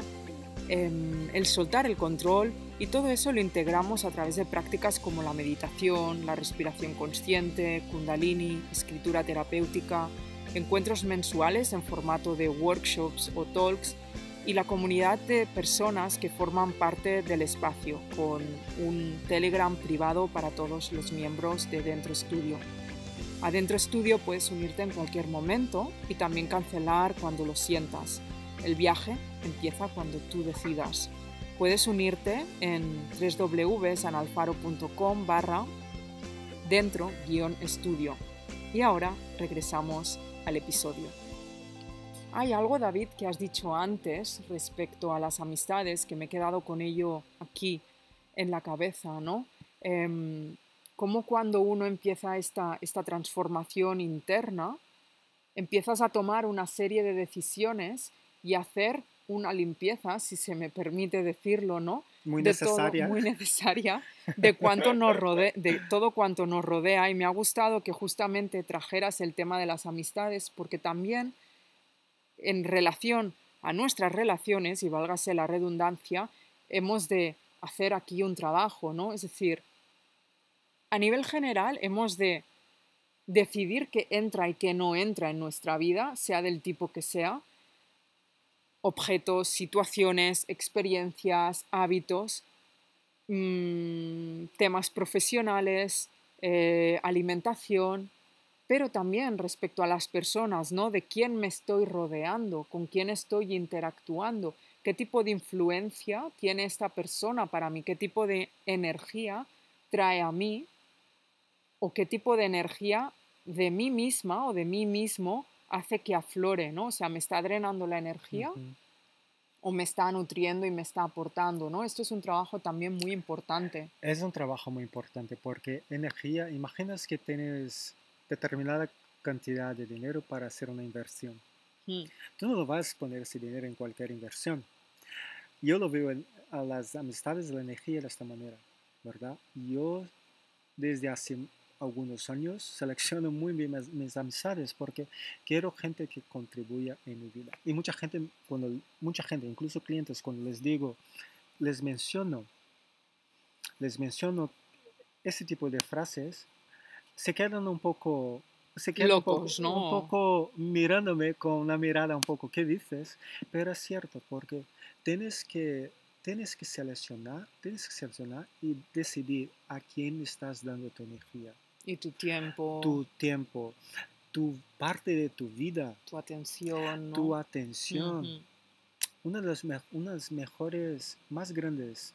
em, el soltar el control y todo eso lo integramos a través de prácticas como la meditación, la respiración consciente, kundalini, escritura terapéutica, encuentros mensuales en formato de workshops o talks y la comunidad de personas que forman parte del espacio con un Telegram privado para todos los miembros de Dentro Studio. A Dentro Studio puedes unirte en cualquier momento y también cancelar cuando lo sientas. El viaje empieza cuando tú decidas. Puedes unirte en www.sanalfaro.com barra dentro guion estudio. Y ahora regresamos al episodio. Hay algo, David, que has dicho antes respecto a las amistades, que me he quedado con ello aquí en la cabeza, ¿no? Em, como cuando uno empieza esta, esta transformación interna, empiezas a tomar una serie de decisiones y hacer una limpieza, si se me permite decirlo, ¿no? Muy de necesaria. todo, muy necesaria, de nos rodea, de todo cuanto nos rodea. Y me ha gustado que justamente trajeras el tema de las amistades, porque también en relación a nuestras relaciones, y válgase la redundancia, hemos de hacer aquí un trabajo, ¿no? Es decir, a nivel general hemos de decidir qué entra y qué no entra en nuestra vida, sea del tipo que sea, objetos, situaciones, experiencias, hábitos, mmm, temas profesionales, eh, alimentación, pero también respecto a las personas, ¿no? De quién me estoy rodeando, con quién estoy interactuando, qué tipo de influencia tiene esta persona para mí, qué tipo de energía trae a mí o qué tipo de energía de mí misma o de mí mismo hace que aflore, ¿no? O sea, me está drenando la energía o me está nutriendo y me está aportando, ¿no? Esto es un trabajo también muy importante. Es un trabajo muy importante porque energía, imaginas que tienes determinada cantidad de dinero para hacer una inversión. Mm, Tú no lo vas a poner ese dinero en cualquier inversión. Yo lo veo en, a las amistades de la energía de esta manera, ¿verdad? Yo desde hace algunos años selecciono muy bien mis, mis amistades porque quiero gente que contribuya en mi vida. Y mucha gente, cuando, mucha gente, incluso clientes, cuando les digo, les menciono, les menciono ese tipo de frases, se quedan un poco, se quedan un poco mirándome con una mirada un poco, ¿qué dices? Pero es cierto, porque tienes que, tienes que seleccionar, tienes que seleccionar y decidir a quién estás dando tu energía, Y tu tiempo, tu tiempo, tu parte de tu vida, tu atención, ¿no? tu atención. Ujú. Una de las, me- una de las mejores, más grandes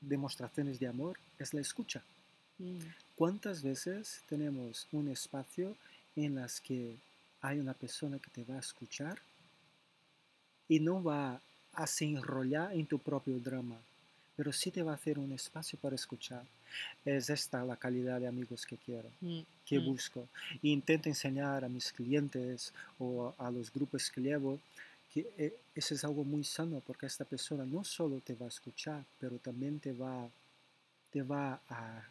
demostraciones de amor es la escucha. Mm, ¿Cuántas veces tenemos un espacio en las que hay una persona que te va a escuchar y no va a se enrollar en tu propio drama, pero sí te va a hacer un espacio para escuchar? Es esta la calidad de amigos que quiero, mm, que mm. busco. E intento enseñar a mis clientes o a los grupos que llevo que eh, eso es algo muy sano porque esta persona no solo te va a escuchar, pero también te va, te va a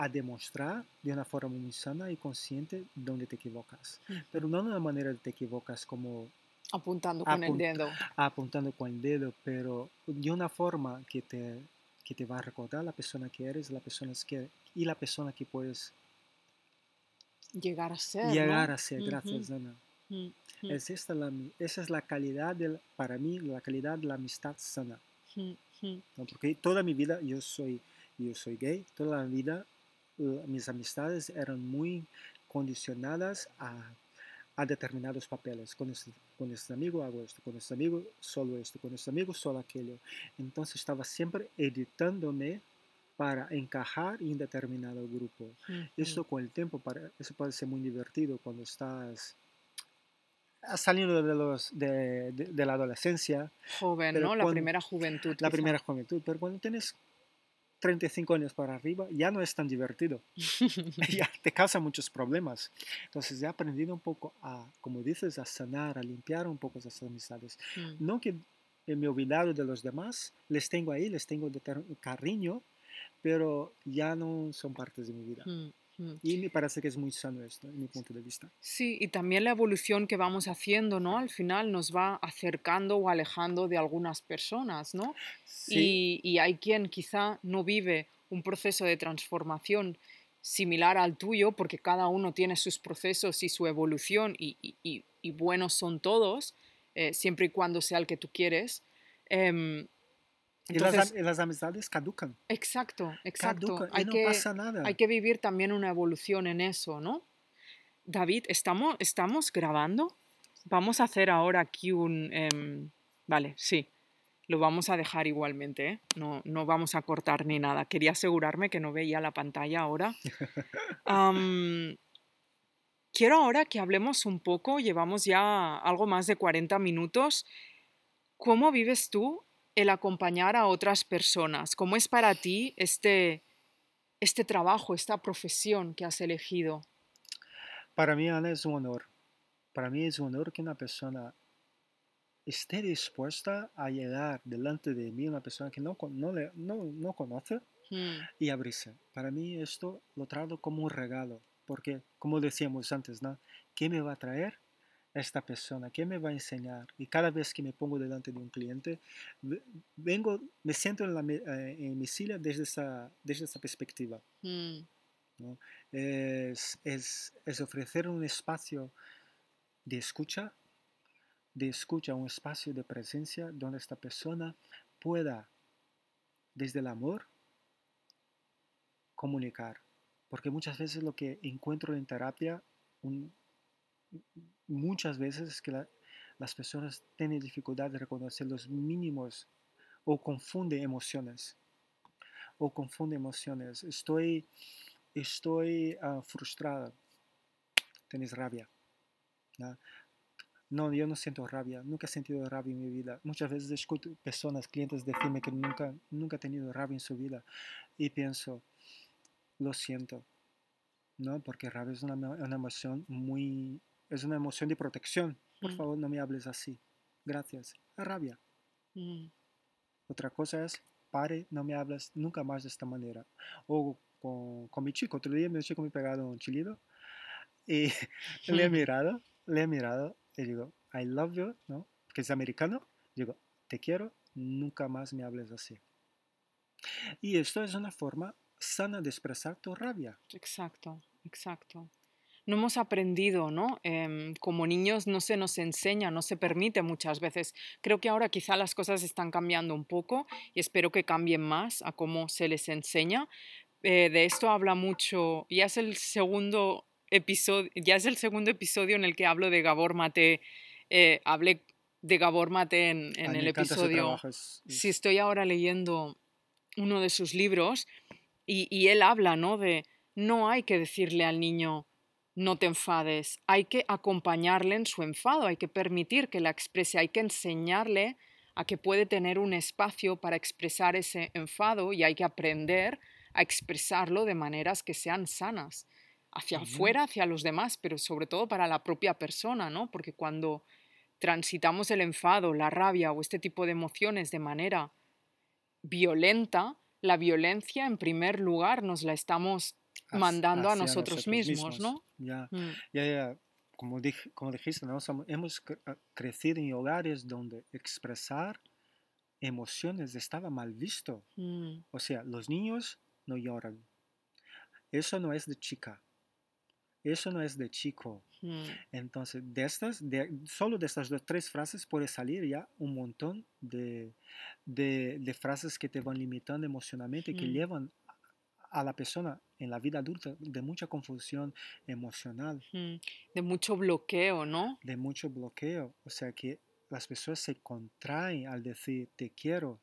a demostrar de una forma muy sana y consciente dónde te equivocas. Mm. Pero no de una manera de te equivocas como Apuntando con el Apunt- dedo. apuntando con el dedo, pero de una forma que te, que te va a recordar la persona que eres, la persona que, y la persona que puedes Llegar a ser. ¿no? llegar a ser. Gracias, Ana. mm, mm, Es esta la, esa es la calidad, del, para mí, la calidad de la amistad sana. mm, mm. ¿no? Porque toda mi vida yo soy, yo soy gay, toda la vida la- mis amistades eran muy condicionadas a, a determinados papeles. Con este, con este amigo hago esto, con este amigo solo esto, con este amigo solo aquello. Entonces estaba siempre editándome para encajar en determinado grupo. mm, Esto con el tiempo, para, eso puede ser muy divertido cuando estás saliendo de, los, de, de- de la adolescencia, Joven, ¿no? La cuando- primera juventud. la quizá. primera juventud, pero cuando tienes 35 años para arriba ya no es tan divertido, ya te causa muchos problemas. Entonces he aprendido un poco a, como dices, a sanar, a limpiar un poco esas amistades. Mm, No que me he olvidado de los demás, les tengo ahí, les tengo de cariño, pero ya no son partes de mi vida. mm. Y me parece que es muy sano esto, en mi punto de vista. Sí, y también la evolución que vamos haciendo, ¿no? Al final nos va acercando o alejando de algunas personas, ¿no? Sí, Y, y hay quien quizá no vive un proceso de transformación similar al tuyo, porque cada uno tiene sus procesos y su evolución, y, y- y- buenos son todos, eh, siempre y cuando sea el que tú quieres. Y, las, y amistades caducan. exacto, exacto. Caducan Hay y no que, pasa nada. hay que vivir también una evolución en eso, ¿no? David, ¿estamos, estamos grabando? Vamos a hacer ahora aquí un... em, vale, sí. Lo vamos a dejar igualmente, ¿eh? No, no vamos a cortar ni nada. Quería asegurarme que no veía la pantalla ahora. Quiero ahora que hablemos un poco, llevamos ya algo más de 40 minutos. ¿Cómo vives tú el acompañar a otras personas? ¿Cómo es para ti este, este trabajo, esta profesión que has elegido? Para mí, Ana, es un honor. Para mí es un honor que una persona esté dispuesta a llegar delante de mí, una persona que no, no, le- no, no conoce, Mm, y abrirse. Para mí esto lo trato como un regalo, porque como decíamos antes, ¿no? ¿Qué me va a traer esta persona? ¿Qué me va a enseñar? Y cada vez que me pongo delante de un cliente, ve- vengo, me siento en, la eh, en mi silla desde esa, desde esa perspectiva. mm, ¿no? Es, es, es ofrecer un espacio de escucha, de escucha, un espacio de presencia donde esta persona pueda, desde el amor, comunicar. Porque muchas veces lo que encuentro en terapia, un- muchas veces es que la- las personas tienen dificultad de reconocer los mínimos o confunde emociones. O confunde emociones. Estoy, estoy ah, frustrada. Tienes rabia. ¿no? No, yo no siento rabia, nunca he sentido rabia en mi vida. Muchas veces escucho personas, clientes decirme que nunca, nunca ha tenido rabia en su vida y pienso, lo siento, ¿no? Porque rabia es una, una emoción muy, es una emoción de protección. Por Mm. favor, no me hables así. Gracias. Rabia. mm, Otra cosa es, pare, no me hablas nunca más de esta manera. O con, con mi chico, otro día mi chico me pegado un chilido y le he mirado, le he mirado y digo, I love you, ¿no? Que es americano. Digo, te quiero, nunca más me hables así. Y esto es una forma sana de expresar tu rabia. Exacto, exacto. No hemos aprendido, ¿no? Em, como niños no se nos enseña, no se permite muchas veces. Creo que ahora quizá las cosas están cambiando un poco y espero que cambien más a cómo se les enseña. Eh, de esto habla mucho, ya es el segundo episodio, ya es el segundo episodio en el que hablo de Gabor Mate. eh, hablé de Gabor Mate en, el episodio. es- Sí, estoy ahora leyendo uno de sus libros y, y él habla, ¿no? De no hay que decirle al niño no te enfades, hay que acompañarle en su enfado, hay que permitir que la exprese, hay que enseñarle a que puede tener un espacio para expresar ese enfado y hay que aprender a expresarlo de maneras que sean sanas, hacia afuera, hacia los demás, pero sobre todo para la propia persona, ¿no? Porque cuando transitamos el enfado, la rabia o este tipo de emociones de manera violenta, la violencia en primer lugar nos la estamos hacia- mandando a nosotros mismos, ¿no? Ya, Mm, ya, ya. Como, dij- como dijiste, hemos ah, crecido en hogares donde expresar emociones estaba mal visto. mm, O sea, los niños no lloran. Eso no es de chica. Eso no es de chico. mm, Entonces, de estas, de, solo de estas dos, tres frases puede salir ya un montón de, de- de frases que te van limitando emocionalmente, que Mm. llevan a la persona en la vida adulta de mucha confusión emocional. De mucho bloqueo, ¿no? de mucho bloqueo. O sea que las personas se contraen al decir te quiero,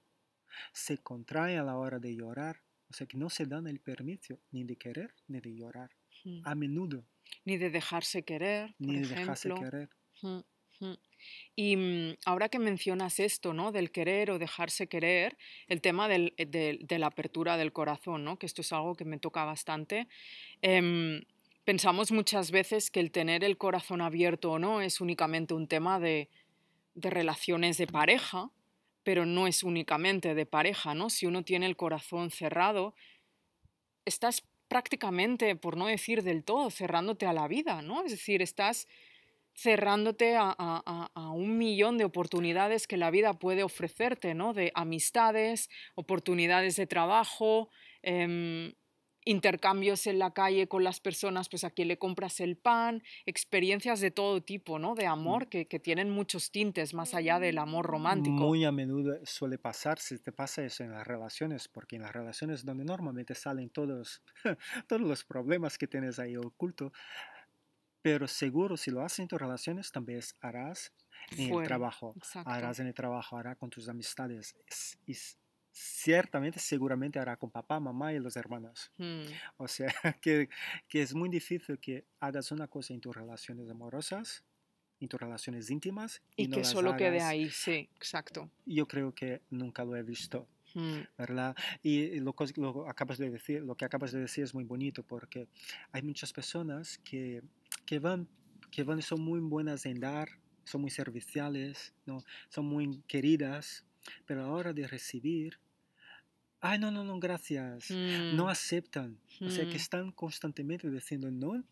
se contraen a la hora de llorar. O sea que no se dan el permiso ni de querer ni de llorar. Mm. A menudo, Ni de dejarse querer, por ni de dejarse ejemplo. querer. Mm, mm. Y mm, ahora que mencionas esto, ¿no? Del querer o dejarse querer, el tema del- eh, de, de la apertura del corazón, ¿no? Que esto es algo que me toca bastante. Em, pensamos muchas veces que el tener el corazón abierto o no es únicamente un tema de, de relaciones de pareja, pero no es únicamente de pareja, ¿no? Si uno tiene el corazón cerrado, estás prácticamente, por no decir del todo, cerrándote a la vida, ¿no? Es decir, estás cerrándote a, a- a- a un millón de oportunidades que la vida puede ofrecerte, ¿no? De amistades, oportunidades de trabajo, em, intercambios en la calle con las personas, pues a quien le compras el pan, experiencias de todo tipo, ¿no? De amor que, que tienen muchos tintes más allá del amor romántico. Muy a menudo suele pasar, si te pasa eso en las relaciones, porque en las relaciones donde normalmente salen todos, todos los problemas que tienes ahí oculto, pero seguro si lo haces en tus relaciones, también harás en el Fuera, trabajo, exacto. harás en el trabajo, harás con tus amistades, es- y ciertamente, seguramente hará con papá, mamá y los hermanos. Mm, O sea, que, que es muy difícil que hagas una cosa en tus relaciones amorosas, en tus relaciones íntimas, y, Y no que las solo quede hagas ahí, sí, exacto. yo creo que nunca lo he visto, Mm, ¿verdad? Y lo, lo acabas de decir, lo que acabas de decir es muy bonito porque hay muchas personas que, que van, que van, son muy buenas en dar, son muy serviciales, ¿no? Son muy queridas, pero a la hora de recibir, ay, no, no, no, gracias, no mm, aceptan. O sea, que mm. están constantemente diciendo no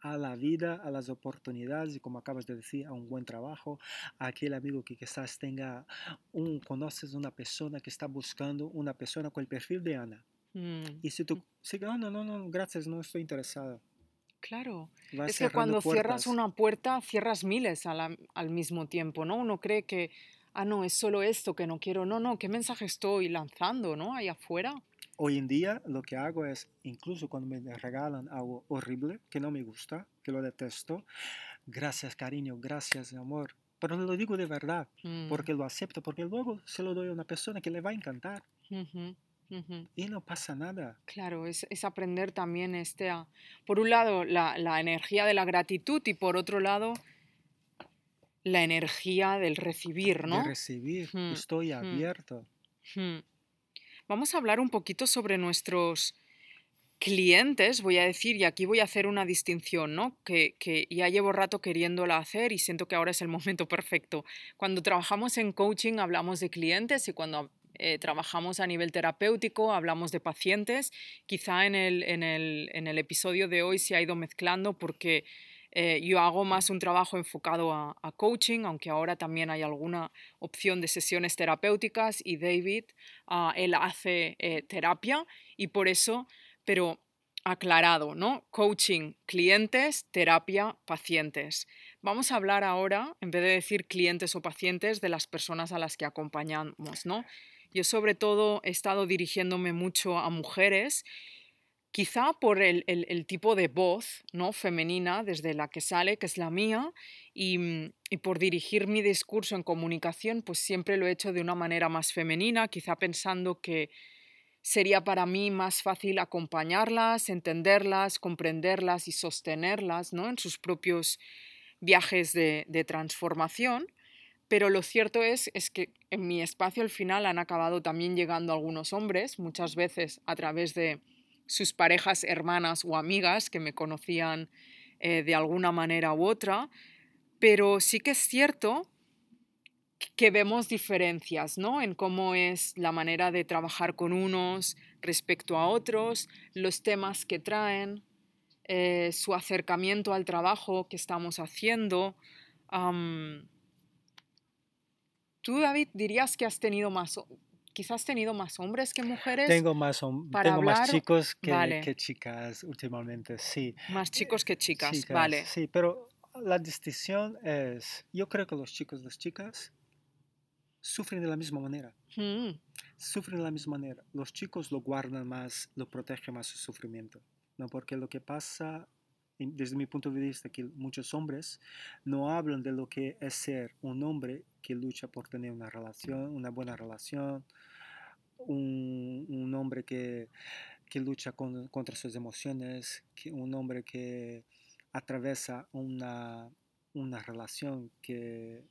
a la vida, a las oportunidades y como acabas de decir, a un buen trabajo, a aquel amigo que quizás tenga un, conoces una persona que está buscando una persona con el perfil de Ana. Mm, Y si tú sigues, "Ah, no, no, no, gracias, no estoy interesado. Claro. Vas Es que cuando cierras una puerta, cierras miles la- al mismo tiempo, ¿no? Uno cree que, ah, no, es solo esto que no quiero. No, no, ¿qué mensaje estoy lanzando, ¿no? Ahí afuera. Hoy en día lo que hago es, incluso cuando me regalan algo horrible, que no me gusta, que lo detesto, gracias cariño, gracias amor. Pero lo digo de verdad, Mm, porque lo acepto, porque luego se lo doy a una persona que le va a encantar y no pasa nada. Claro, es, es aprender también este a, por un lado, la, la energía de la gratitud y por otro lado, la energía del recibir, de ¿no? recibir, Mm, estoy abierto. Vamos a hablar un poquito sobre nuestros clientes, voy a decir, y aquí voy a hacer una distinción, ¿no? Que, que ya llevo rato queriéndola hacer y siento que ahora es el momento perfecto. Cuando trabajamos en coaching hablamos de clientes y cuando eh, trabajamos a nivel terapéutico hablamos de pacientes. Quizá en el, en el, en el episodio de hoy se ha ido mezclando porque eh, yo hago más un trabajo enfocado a, coaching, aunque ahora también hay alguna opción de sesiones terapéuticas y David, ah, él hace eh, terapia y por eso, pero aclarado, ¿no? Coaching, clientes, terapia, pacientes. Vamos a hablar ahora, en vez de decir clientes o pacientes, de las personas a las que acompañamos, ¿no? Yo sobre todo he estado dirigiéndome mucho a mujeres quizá por el, el- el tipo de voz ¿no? femenina desde la que sale, que es la mía, y, mm, y por dirigir mi discurso en comunicación, pues siempre lo he hecho de una manera más femenina, quizá pensando que sería para mí más fácil acompañarlas, entenderlas, comprenderlas y sostenerlas ¿no? en sus propios viajes de, de transformación. Pero lo cierto es, es que en mi espacio al final han acabado también llegando algunos hombres, muchas veces a través de sus parejas hermanas o amigas que me conocían eh, de alguna manera u otra, pero sí que es cierto que vemos diferencias, ¿no? En cómo es la manera de trabajar con unos respecto a otros, los temas que traen, eh, su acercamiento al trabajo que estamos haciendo. Tú, David, dirías que has tenido más, quizás has tenido más hombres que mujeres. Tengo más, tengo más chicos que, que, chicas últimamente, sí. Más chicos que chicas, vale. Sí, pero la distinción es, yo creo que los chicos las chicas sufren de la misma manera. Mm. Sufren de la misma manera. Los chicos lo guardan más, lo protegen más su sufrimiento. ¿no? Porque lo que pasa, desde mi punto de vista, que muchos hombres no hablan de lo que es ser un hombre que lucha por tener una relación, una buena relación, un, hombre que, que lucha con, contra sus emociones, un hombre que atraviesa una, una relación que,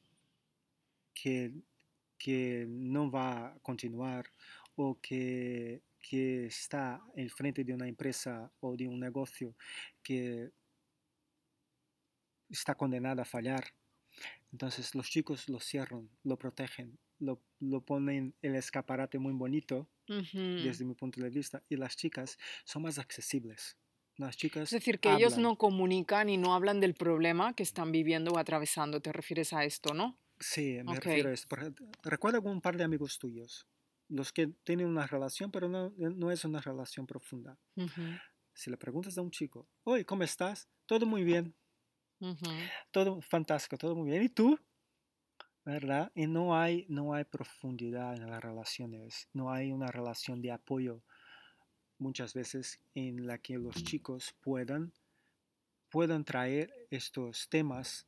que, que no va a continuar o que que está en frente de una empresa o de un negocio que está condenada a fallar. Entonces los chicos lo cierran, lo protegen, lo, lo ponen el escaparate muy bonito desde mi punto de vista y las chicas son más accesibles. Las chicas es decir, que ellos no comunican y no hablan del problema que están viviendo o atravesando. ¿Te refieres a esto, no? Sí, me refiero a esto. Recuerda un par de amigos tuyos los que tienen una relación, pero no, no es una relación profunda. Si le preguntas a un chico, oye, ¿cómo estás? Todo muy bien. Todo fantástico, todo muy bien. ¿Y tú? ¿Verdad? Y no hay, no hay profundidad en las relaciones, no hay una relación de apoyo muchas veces en la que los chicos puedan, puedan traer estos temas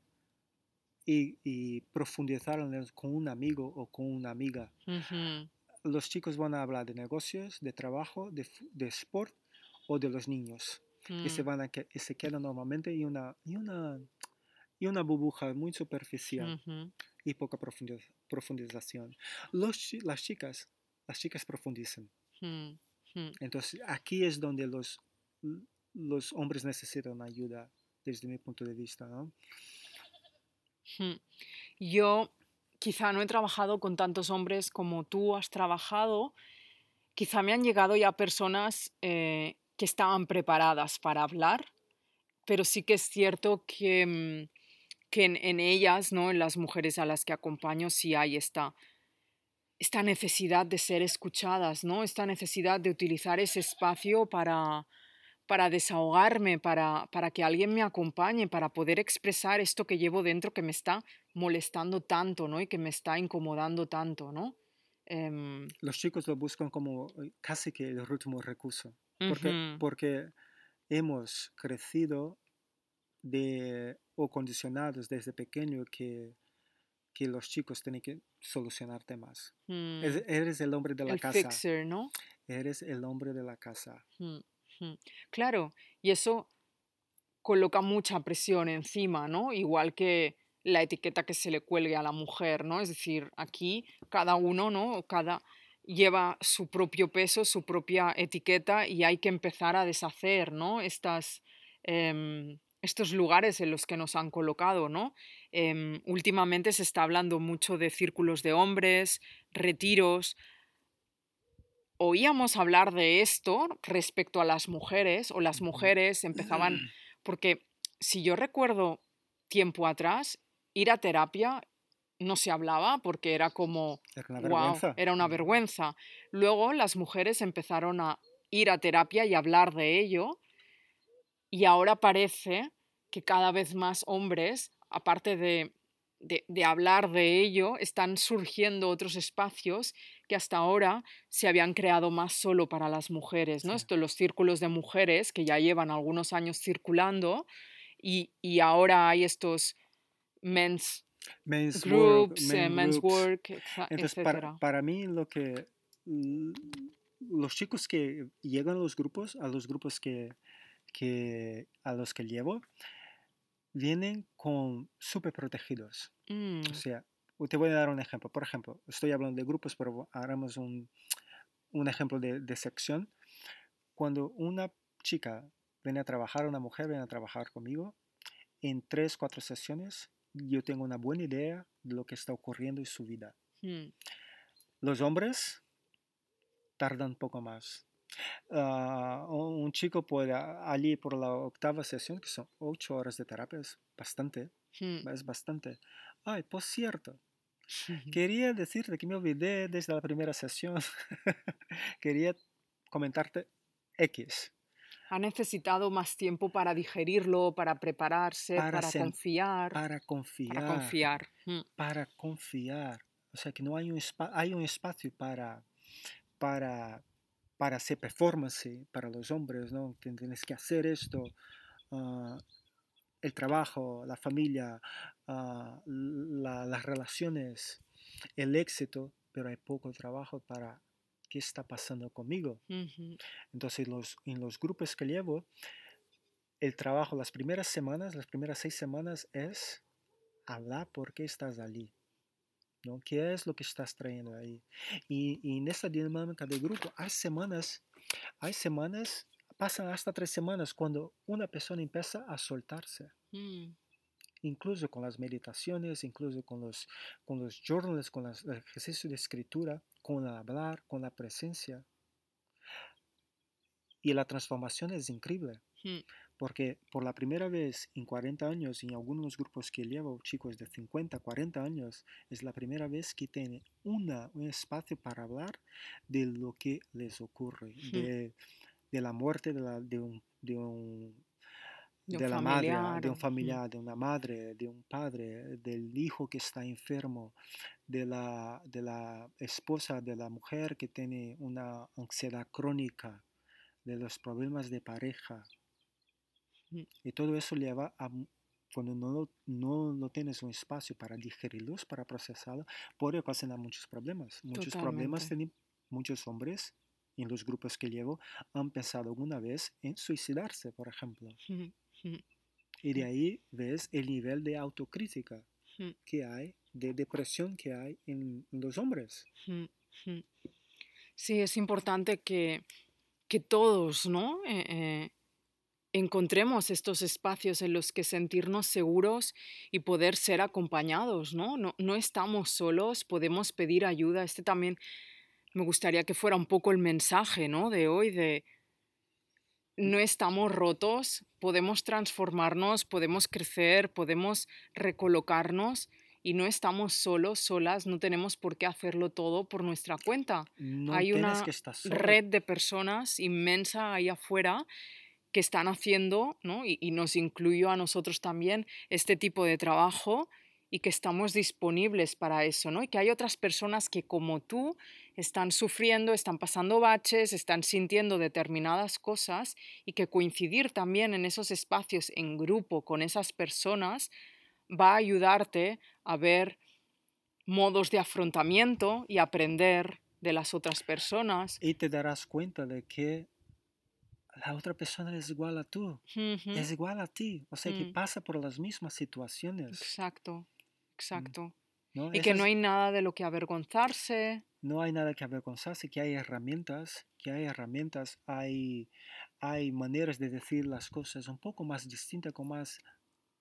y, y profundizar con un amigo o con una amiga los chicos van a hablar de negocios, de trabajo, de, de sport o de los niños. Y, se mm. van a, y se quedan normalmente y una, y una, y una burbuja muy superficial y poca profundización. Los, las chicas, las chicas profundizan. Mm, mm. Entonces aquí es donde los, los hombres necesitan ayuda desde mi punto de vista. ¿no? Yo quizá no he trabajado con tantos hombres como tú has trabajado, quizá me han llegado ya personas eh, que estaban preparadas para hablar, pero sí que es cierto que, mm, que en, ellas, ¿no? en las mujeres a las que acompaño, sí hay esta, esta necesidad de ser escuchadas, ¿no? esta necesidad de utilizar ese espacio para, para desahogarme, para, para que alguien me acompañe, para poder expresar esto que llevo dentro que me está molestando tanto, ¿no? Y que me está incomodando tanto, ¿no? Em, Los chicos lo buscan como eh, casi que el último recurso, porque, porque hemos crecido de, o condicionados desde pequeño que, que los chicos tienen que solucionar temas. Mm. Eres, el hombre de la el casa. Fixer, ¿no? Eres el hombre de la casa. Mm. Claro, y eso coloca mucha presión encima, ¿no? Igual que la etiqueta que se le cuelgue a la mujer, ¿no? Es decir, aquí cada uno, ¿no? Cada lleva su propio peso, su propia etiqueta y hay que empezar a deshacer, ¿no? Estas, em, estos lugares en los que nos han colocado, ¿no? Em, últimamente se está hablando mucho de círculos de hombres, retiros, oíamos hablar de esto respecto a las mujeres o las mujeres empezaban, porque si yo recuerdo tiempo atrás, ir a terapia no se hablaba porque era como, era una, wow, era una vergüenza. Luego las mujeres empezaron a ir a terapia y hablar de ello y ahora parece que cada vez más hombres, aparte de de, hablar de ello, están surgiendo otros espacios que hasta ahora se habían creado más solo para las mujeres, ¿no? Esto, los círculos de mujeres que ya llevan algunos años circulando y, ahora hay estos men's, groups, eh, men's work, Entonces, para, para, mí lo que los chicos que llegan a los grupos, a los grupos que, que a los que llevo, vienen con súper protegidos. O mm. sea, te voy a dar un ejemplo. Por ejemplo, estoy hablando de grupos, pero haremos un, un ejemplo de, de, sección. Cuando una chica viene a trabajar, una mujer viene a trabajar conmigo, en tres, cuatro sesiones yo tengo una buena idea de lo que está ocurriendo en su vida. mm, Los hombres tardan un poco más. Ah, un chico a- allí por la octava sesión, que son ocho horas de terapia, es bastante, mm, es bastante. Ay, por cierto, quería decirte que me olvidé desde la primera sesión. quería comentarte X. Ha necesitado más tiempo para digerirlo, para prepararse, Para confiar, Para confiar. para confiar. mm, para confiar. O sea, que no hay un, hay un espacio para, para, para hacer performance para los hombres, ¿no? Tien- Tienes que hacer esto, ah, el trabajo, la familia, ah, la- las relaciones, el éxito, pero hay poco trabajo para qué está pasando conmigo. Entonces, los, en los grupos que llevo, el trabajo, las primeras semanas, las primeras seis semanas es hablar por qué estás allí. ¿No? ¿Qué es lo que estás trayendo ahí? Y, y en esta dinámica de grupo hay semanas, hay semanas, pasan hasta tres semanas cuando una persona empieza a soltarse, mm, incluso con las meditaciones, incluso con los, con los journals, con las- el ejercicio de escritura, con el hablar, con la presencia. Y la transformación es increíble. mm, Porque por la primera vez en 40 años, en algunos grupos que llevo, chicos de 50, 40 años, es la primera vez que tienen una, un espacio para hablar de lo que les ocurre, de, de la muerte de, la- de un, de un- De un de la madre, familiar, de un mm. familiar, de una madre, de un padre, del hijo que está enfermo, de la, de la esposa, de la mujer que tiene una ansiedad crónica, de los problemas de pareja. Y todo eso lleva a, cuando no, no, no tienes un espacio para digerirlos, para procesarlo, puede ocasionar muchos problemas. Muchos problemas Totalmente. tienen muchos hombres en los grupos que llevo han pensado alguna vez en suicidarse, por ejemplo. Y de Mm. ahí ves el nivel de autocrítica que hay, de depresión que hay en los hombres. Sí, es importante que, que todos, ¿no? Eh, eh, encontremos estos espacios en los que sentirnos seguros y poder ser acompañados, ¿no? No, no estamos solos, podemos pedir ayuda. Este también me gustaría que fuera un poco el mensaje, ¿no? De hoy, de no estamos rotos, podemos transformarnos, podemos crecer, podemos recolocarnos y no estamos solos, solas, no tenemos por qué hacerlo todo por nuestra cuenta. No Hay una que red de personas inmensa ahí afuera que están haciendo, ¿no? y, nos incluyo a nosotros también, este tipo de trabajo y que estamos disponibles para eso, ¿no? Y que hay otras personas que como tú están sufriendo, están pasando baches, están sintiendo determinadas cosas y que coincidir también en esos espacios en grupo con esas personas va a ayudarte a ver modos de afrontamiento y aprender de las otras personas. Y te darás cuenta de que la otra persona es igual a tú, Ujú, es igual a ti, o sea que Mm. pasa por las mismas situaciones. Exacto, exacto. ¿no? Y Eso que no hay nada de lo que avergonzarse. no hay nada que avergonzarse, que hay herramientas, que hay herramientas, hay, hay maneras de decir las cosas un poco más distintas, con más,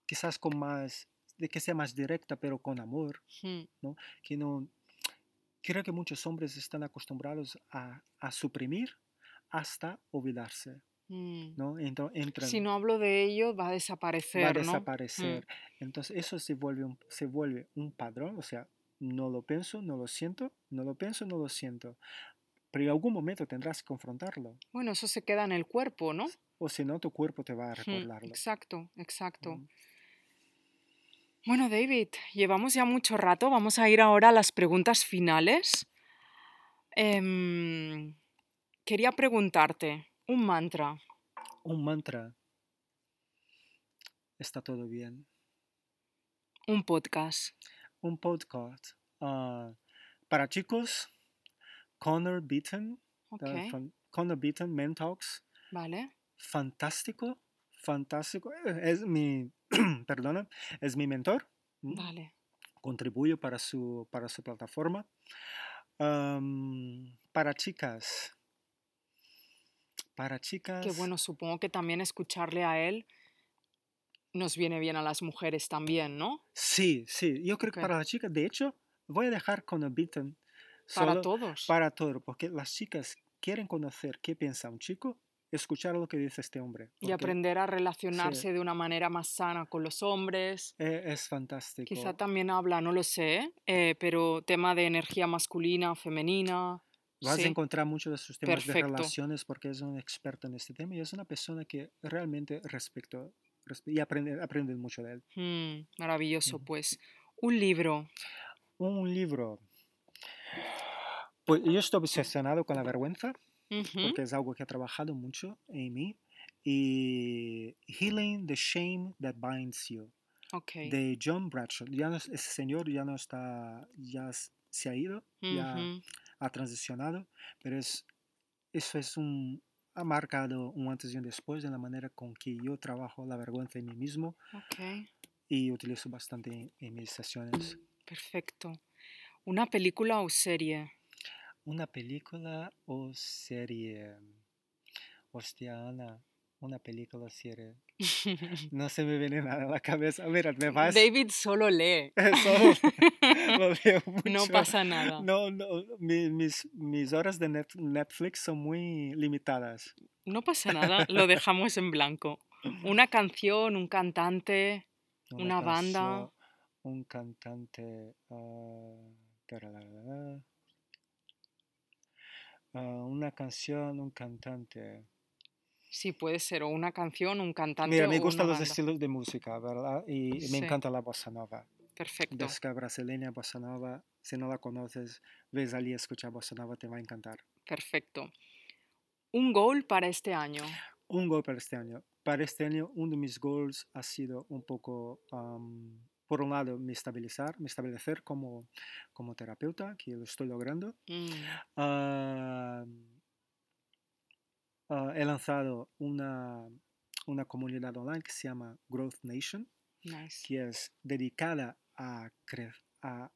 quizás con más, de que sea más directa, pero con amor, Mm, que no, creo que muchos hombres están acostumbrados a, a suprimir hasta olvidarse, mm. ¿No? Entro- entran, Si no hablo de ello, va a desaparecer, va a ¿no? desaparecer. Entonces eso se vuelve, un, se vuelve un padrón, o sea, no lo pienso, no lo siento, no lo pienso, no lo siento. Pero en algún momento tendrás que confrontarlo. Bueno, eso se queda en el cuerpo, ¿no? O si no, tu cuerpo te va a Mm, recordarlo. Exacto, exacto. Mm. Bueno, David, llevamos ya mucho rato. Vamos a ir ahora a las preguntas finales. Em, quería preguntarte un mantra. Un mantra. Está todo bien. Un podcast. Un podcast. ah, para chicos, Connor Beaton. Ah, fan- Connor Beaton, Men Talks. vale. Fantástico. Fantástico. Es mi, perdona, es mi mentor. Vale. contribuyo para su, para su plataforma. Para chicas. Para chicas. Qué bueno, supongo que también escucharle a él nos viene bien a las mujeres también, ¿no? Sí, sí. Yo creo que para las chicas, de hecho, voy a dejar con el beaten Para todos. para todo, porque las chicas quieren conocer qué piensa un chico, escuchar lo que dice este hombre. Y aprender a relacionarse de una manera más sana con los hombres. e- Es fantástico. Quizá también habla, no lo sé, eh, pero tema de energía masculina, femenina. Vas a Sí, encontrar muchos de sus temas de perfecto. relaciones porque es un experto en este tema y es una persona que realmente respeto respe- y aprende, aprende mucho de él. Mm, maravilloso, Ujú. pues. Un libro. Un libro. Pues yo estoy obsesionado con la vergüenza porque es algo que ha trabajado mucho en mí. Y Healing the Shame That Binds You, Ok. de John Bradshaw. Ya no es- ese señor ya no está, ya se ha ido, ya ha transicionado, pero es, eso es un, ha marcado un antes y un después en la manera con que yo trabajo la vergüenza en mí mismo Ok, y utilizo bastante en mis sesiones. perfecto. Una película o serie. Una película o serie. Hostia, Ana, una película serie. No se me viene nada a la cabeza. Mira, me vas. David solo lee. Solo lo leo No mucho. pasa nada. No, no, mi- mis, mis horas de net- Netflix son muy limitadas. No pasa nada, lo dejamos en blanco. Una canción, un cantante. Una banda. canción, Un cantante. ah, ah, una canción, un cantante. Sí, puede ser o una canción, un cantante Mira, me o gustan una los banda. estilos de música, ¿verdad? Y Sí. me encanta la bossa nova. Perfecto. Música brasileña, bossa nova. Si no la conoces, ves allí a escuchar bossa nova, te va a encantar. Perfecto. Un goal para este año. Un gol para este año. Para este año, uno de mis goals ha sido un poco, am, por un lado, me estabilizar, me establecer como, como terapeuta, que lo estoy logrando. Mm, Ah, ah, he lanzado una, una comunidad online que se llama Growth Nation, nice. que es dedicada a, a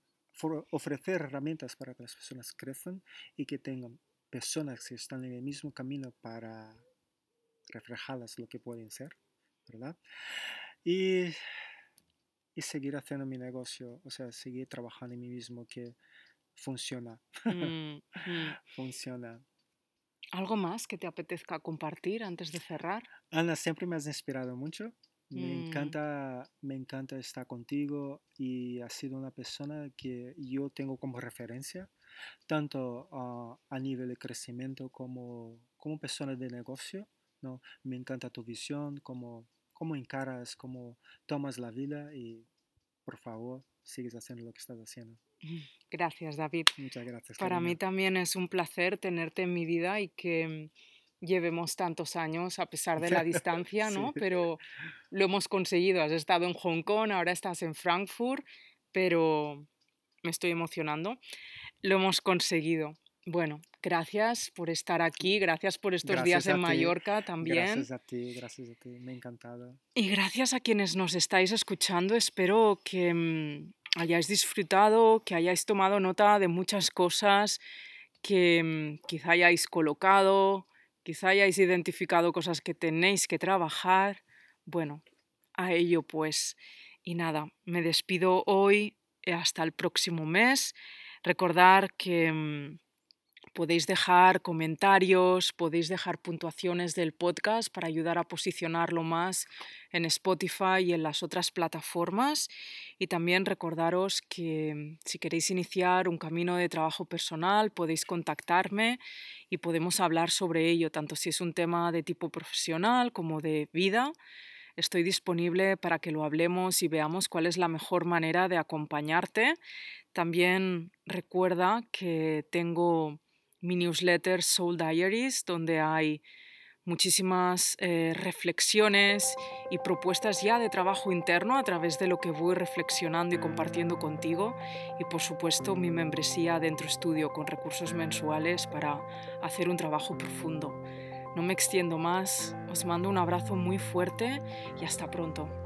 ofrecer herramientas para que las personas crezcan y que tengan personas que están en el mismo camino para reflejarlas lo que pueden ser, ¿verdad? Y, y seguir haciendo mi negocio, o sea, seguir trabajando en mí mismo que funciona, Mm, mm. funciona. ¿Algo más que te apetezca compartir antes de cerrar? Ana, siempre me has inspirado mucho. Me Mm. encanta, me encanta estar contigo y has sido una persona que yo tengo como referencia, tanto ah, a nivel de crecimiento como, como persona de negocio, ¿no? Me encanta tu visión, cómo, cómo encaras, cómo tomas la vida y por favor, sigues haciendo lo que estás haciendo. Gracias, David. Muchas gracias. Para mí cariño. también es un placer tenerte en mi vida y que llevemos tantos años a pesar de la distancia, ¿no? Sí. Pero lo hemos conseguido. Has estado en Hong Kong, ahora estás en Frankfurt, pero me estoy emocionando. Lo hemos conseguido. Bueno, gracias por estar aquí, gracias por estos días Gracias a en ti, Mallorca también. Gracias a ti, gracias a ti. Me ha encantado. Y gracias a quienes nos estáis escuchando, espero que mm, hayáis disfrutado, que hayáis tomado nota de muchas cosas, que mm, quizá hayáis colocado, quizá hayáis identificado cosas que tenéis que trabajar. Bueno, a ello pues. Y nada, me despido hoy eh, hasta el próximo mes. Recordar que mm, podéis dejar comentarios, podéis dejar puntuaciones del podcast para ayudar a posicionarlo más en Spotify y en las otras plataformas. Y también recordaros que mm, si queréis iniciar un camino de trabajo personal, podéis contactarme y podemos hablar sobre ello, tanto si es un tema de tipo profesional como de vida. Estoy disponible para que lo hablemos y veamos cuál es la mejor manera de acompañarte. También recuerda que tengo mi newsletter Soul Diaries, donde hay muchísimas eh, reflexiones y propuestas ya de trabajo interno a través de lo que voy reflexionando y compartiendo contigo. Y por supuesto mi membresía Dentro Estudio con recursos mensuales para hacer un trabajo profundo. No me extiendo más, os mando un abrazo muy fuerte y hasta pronto.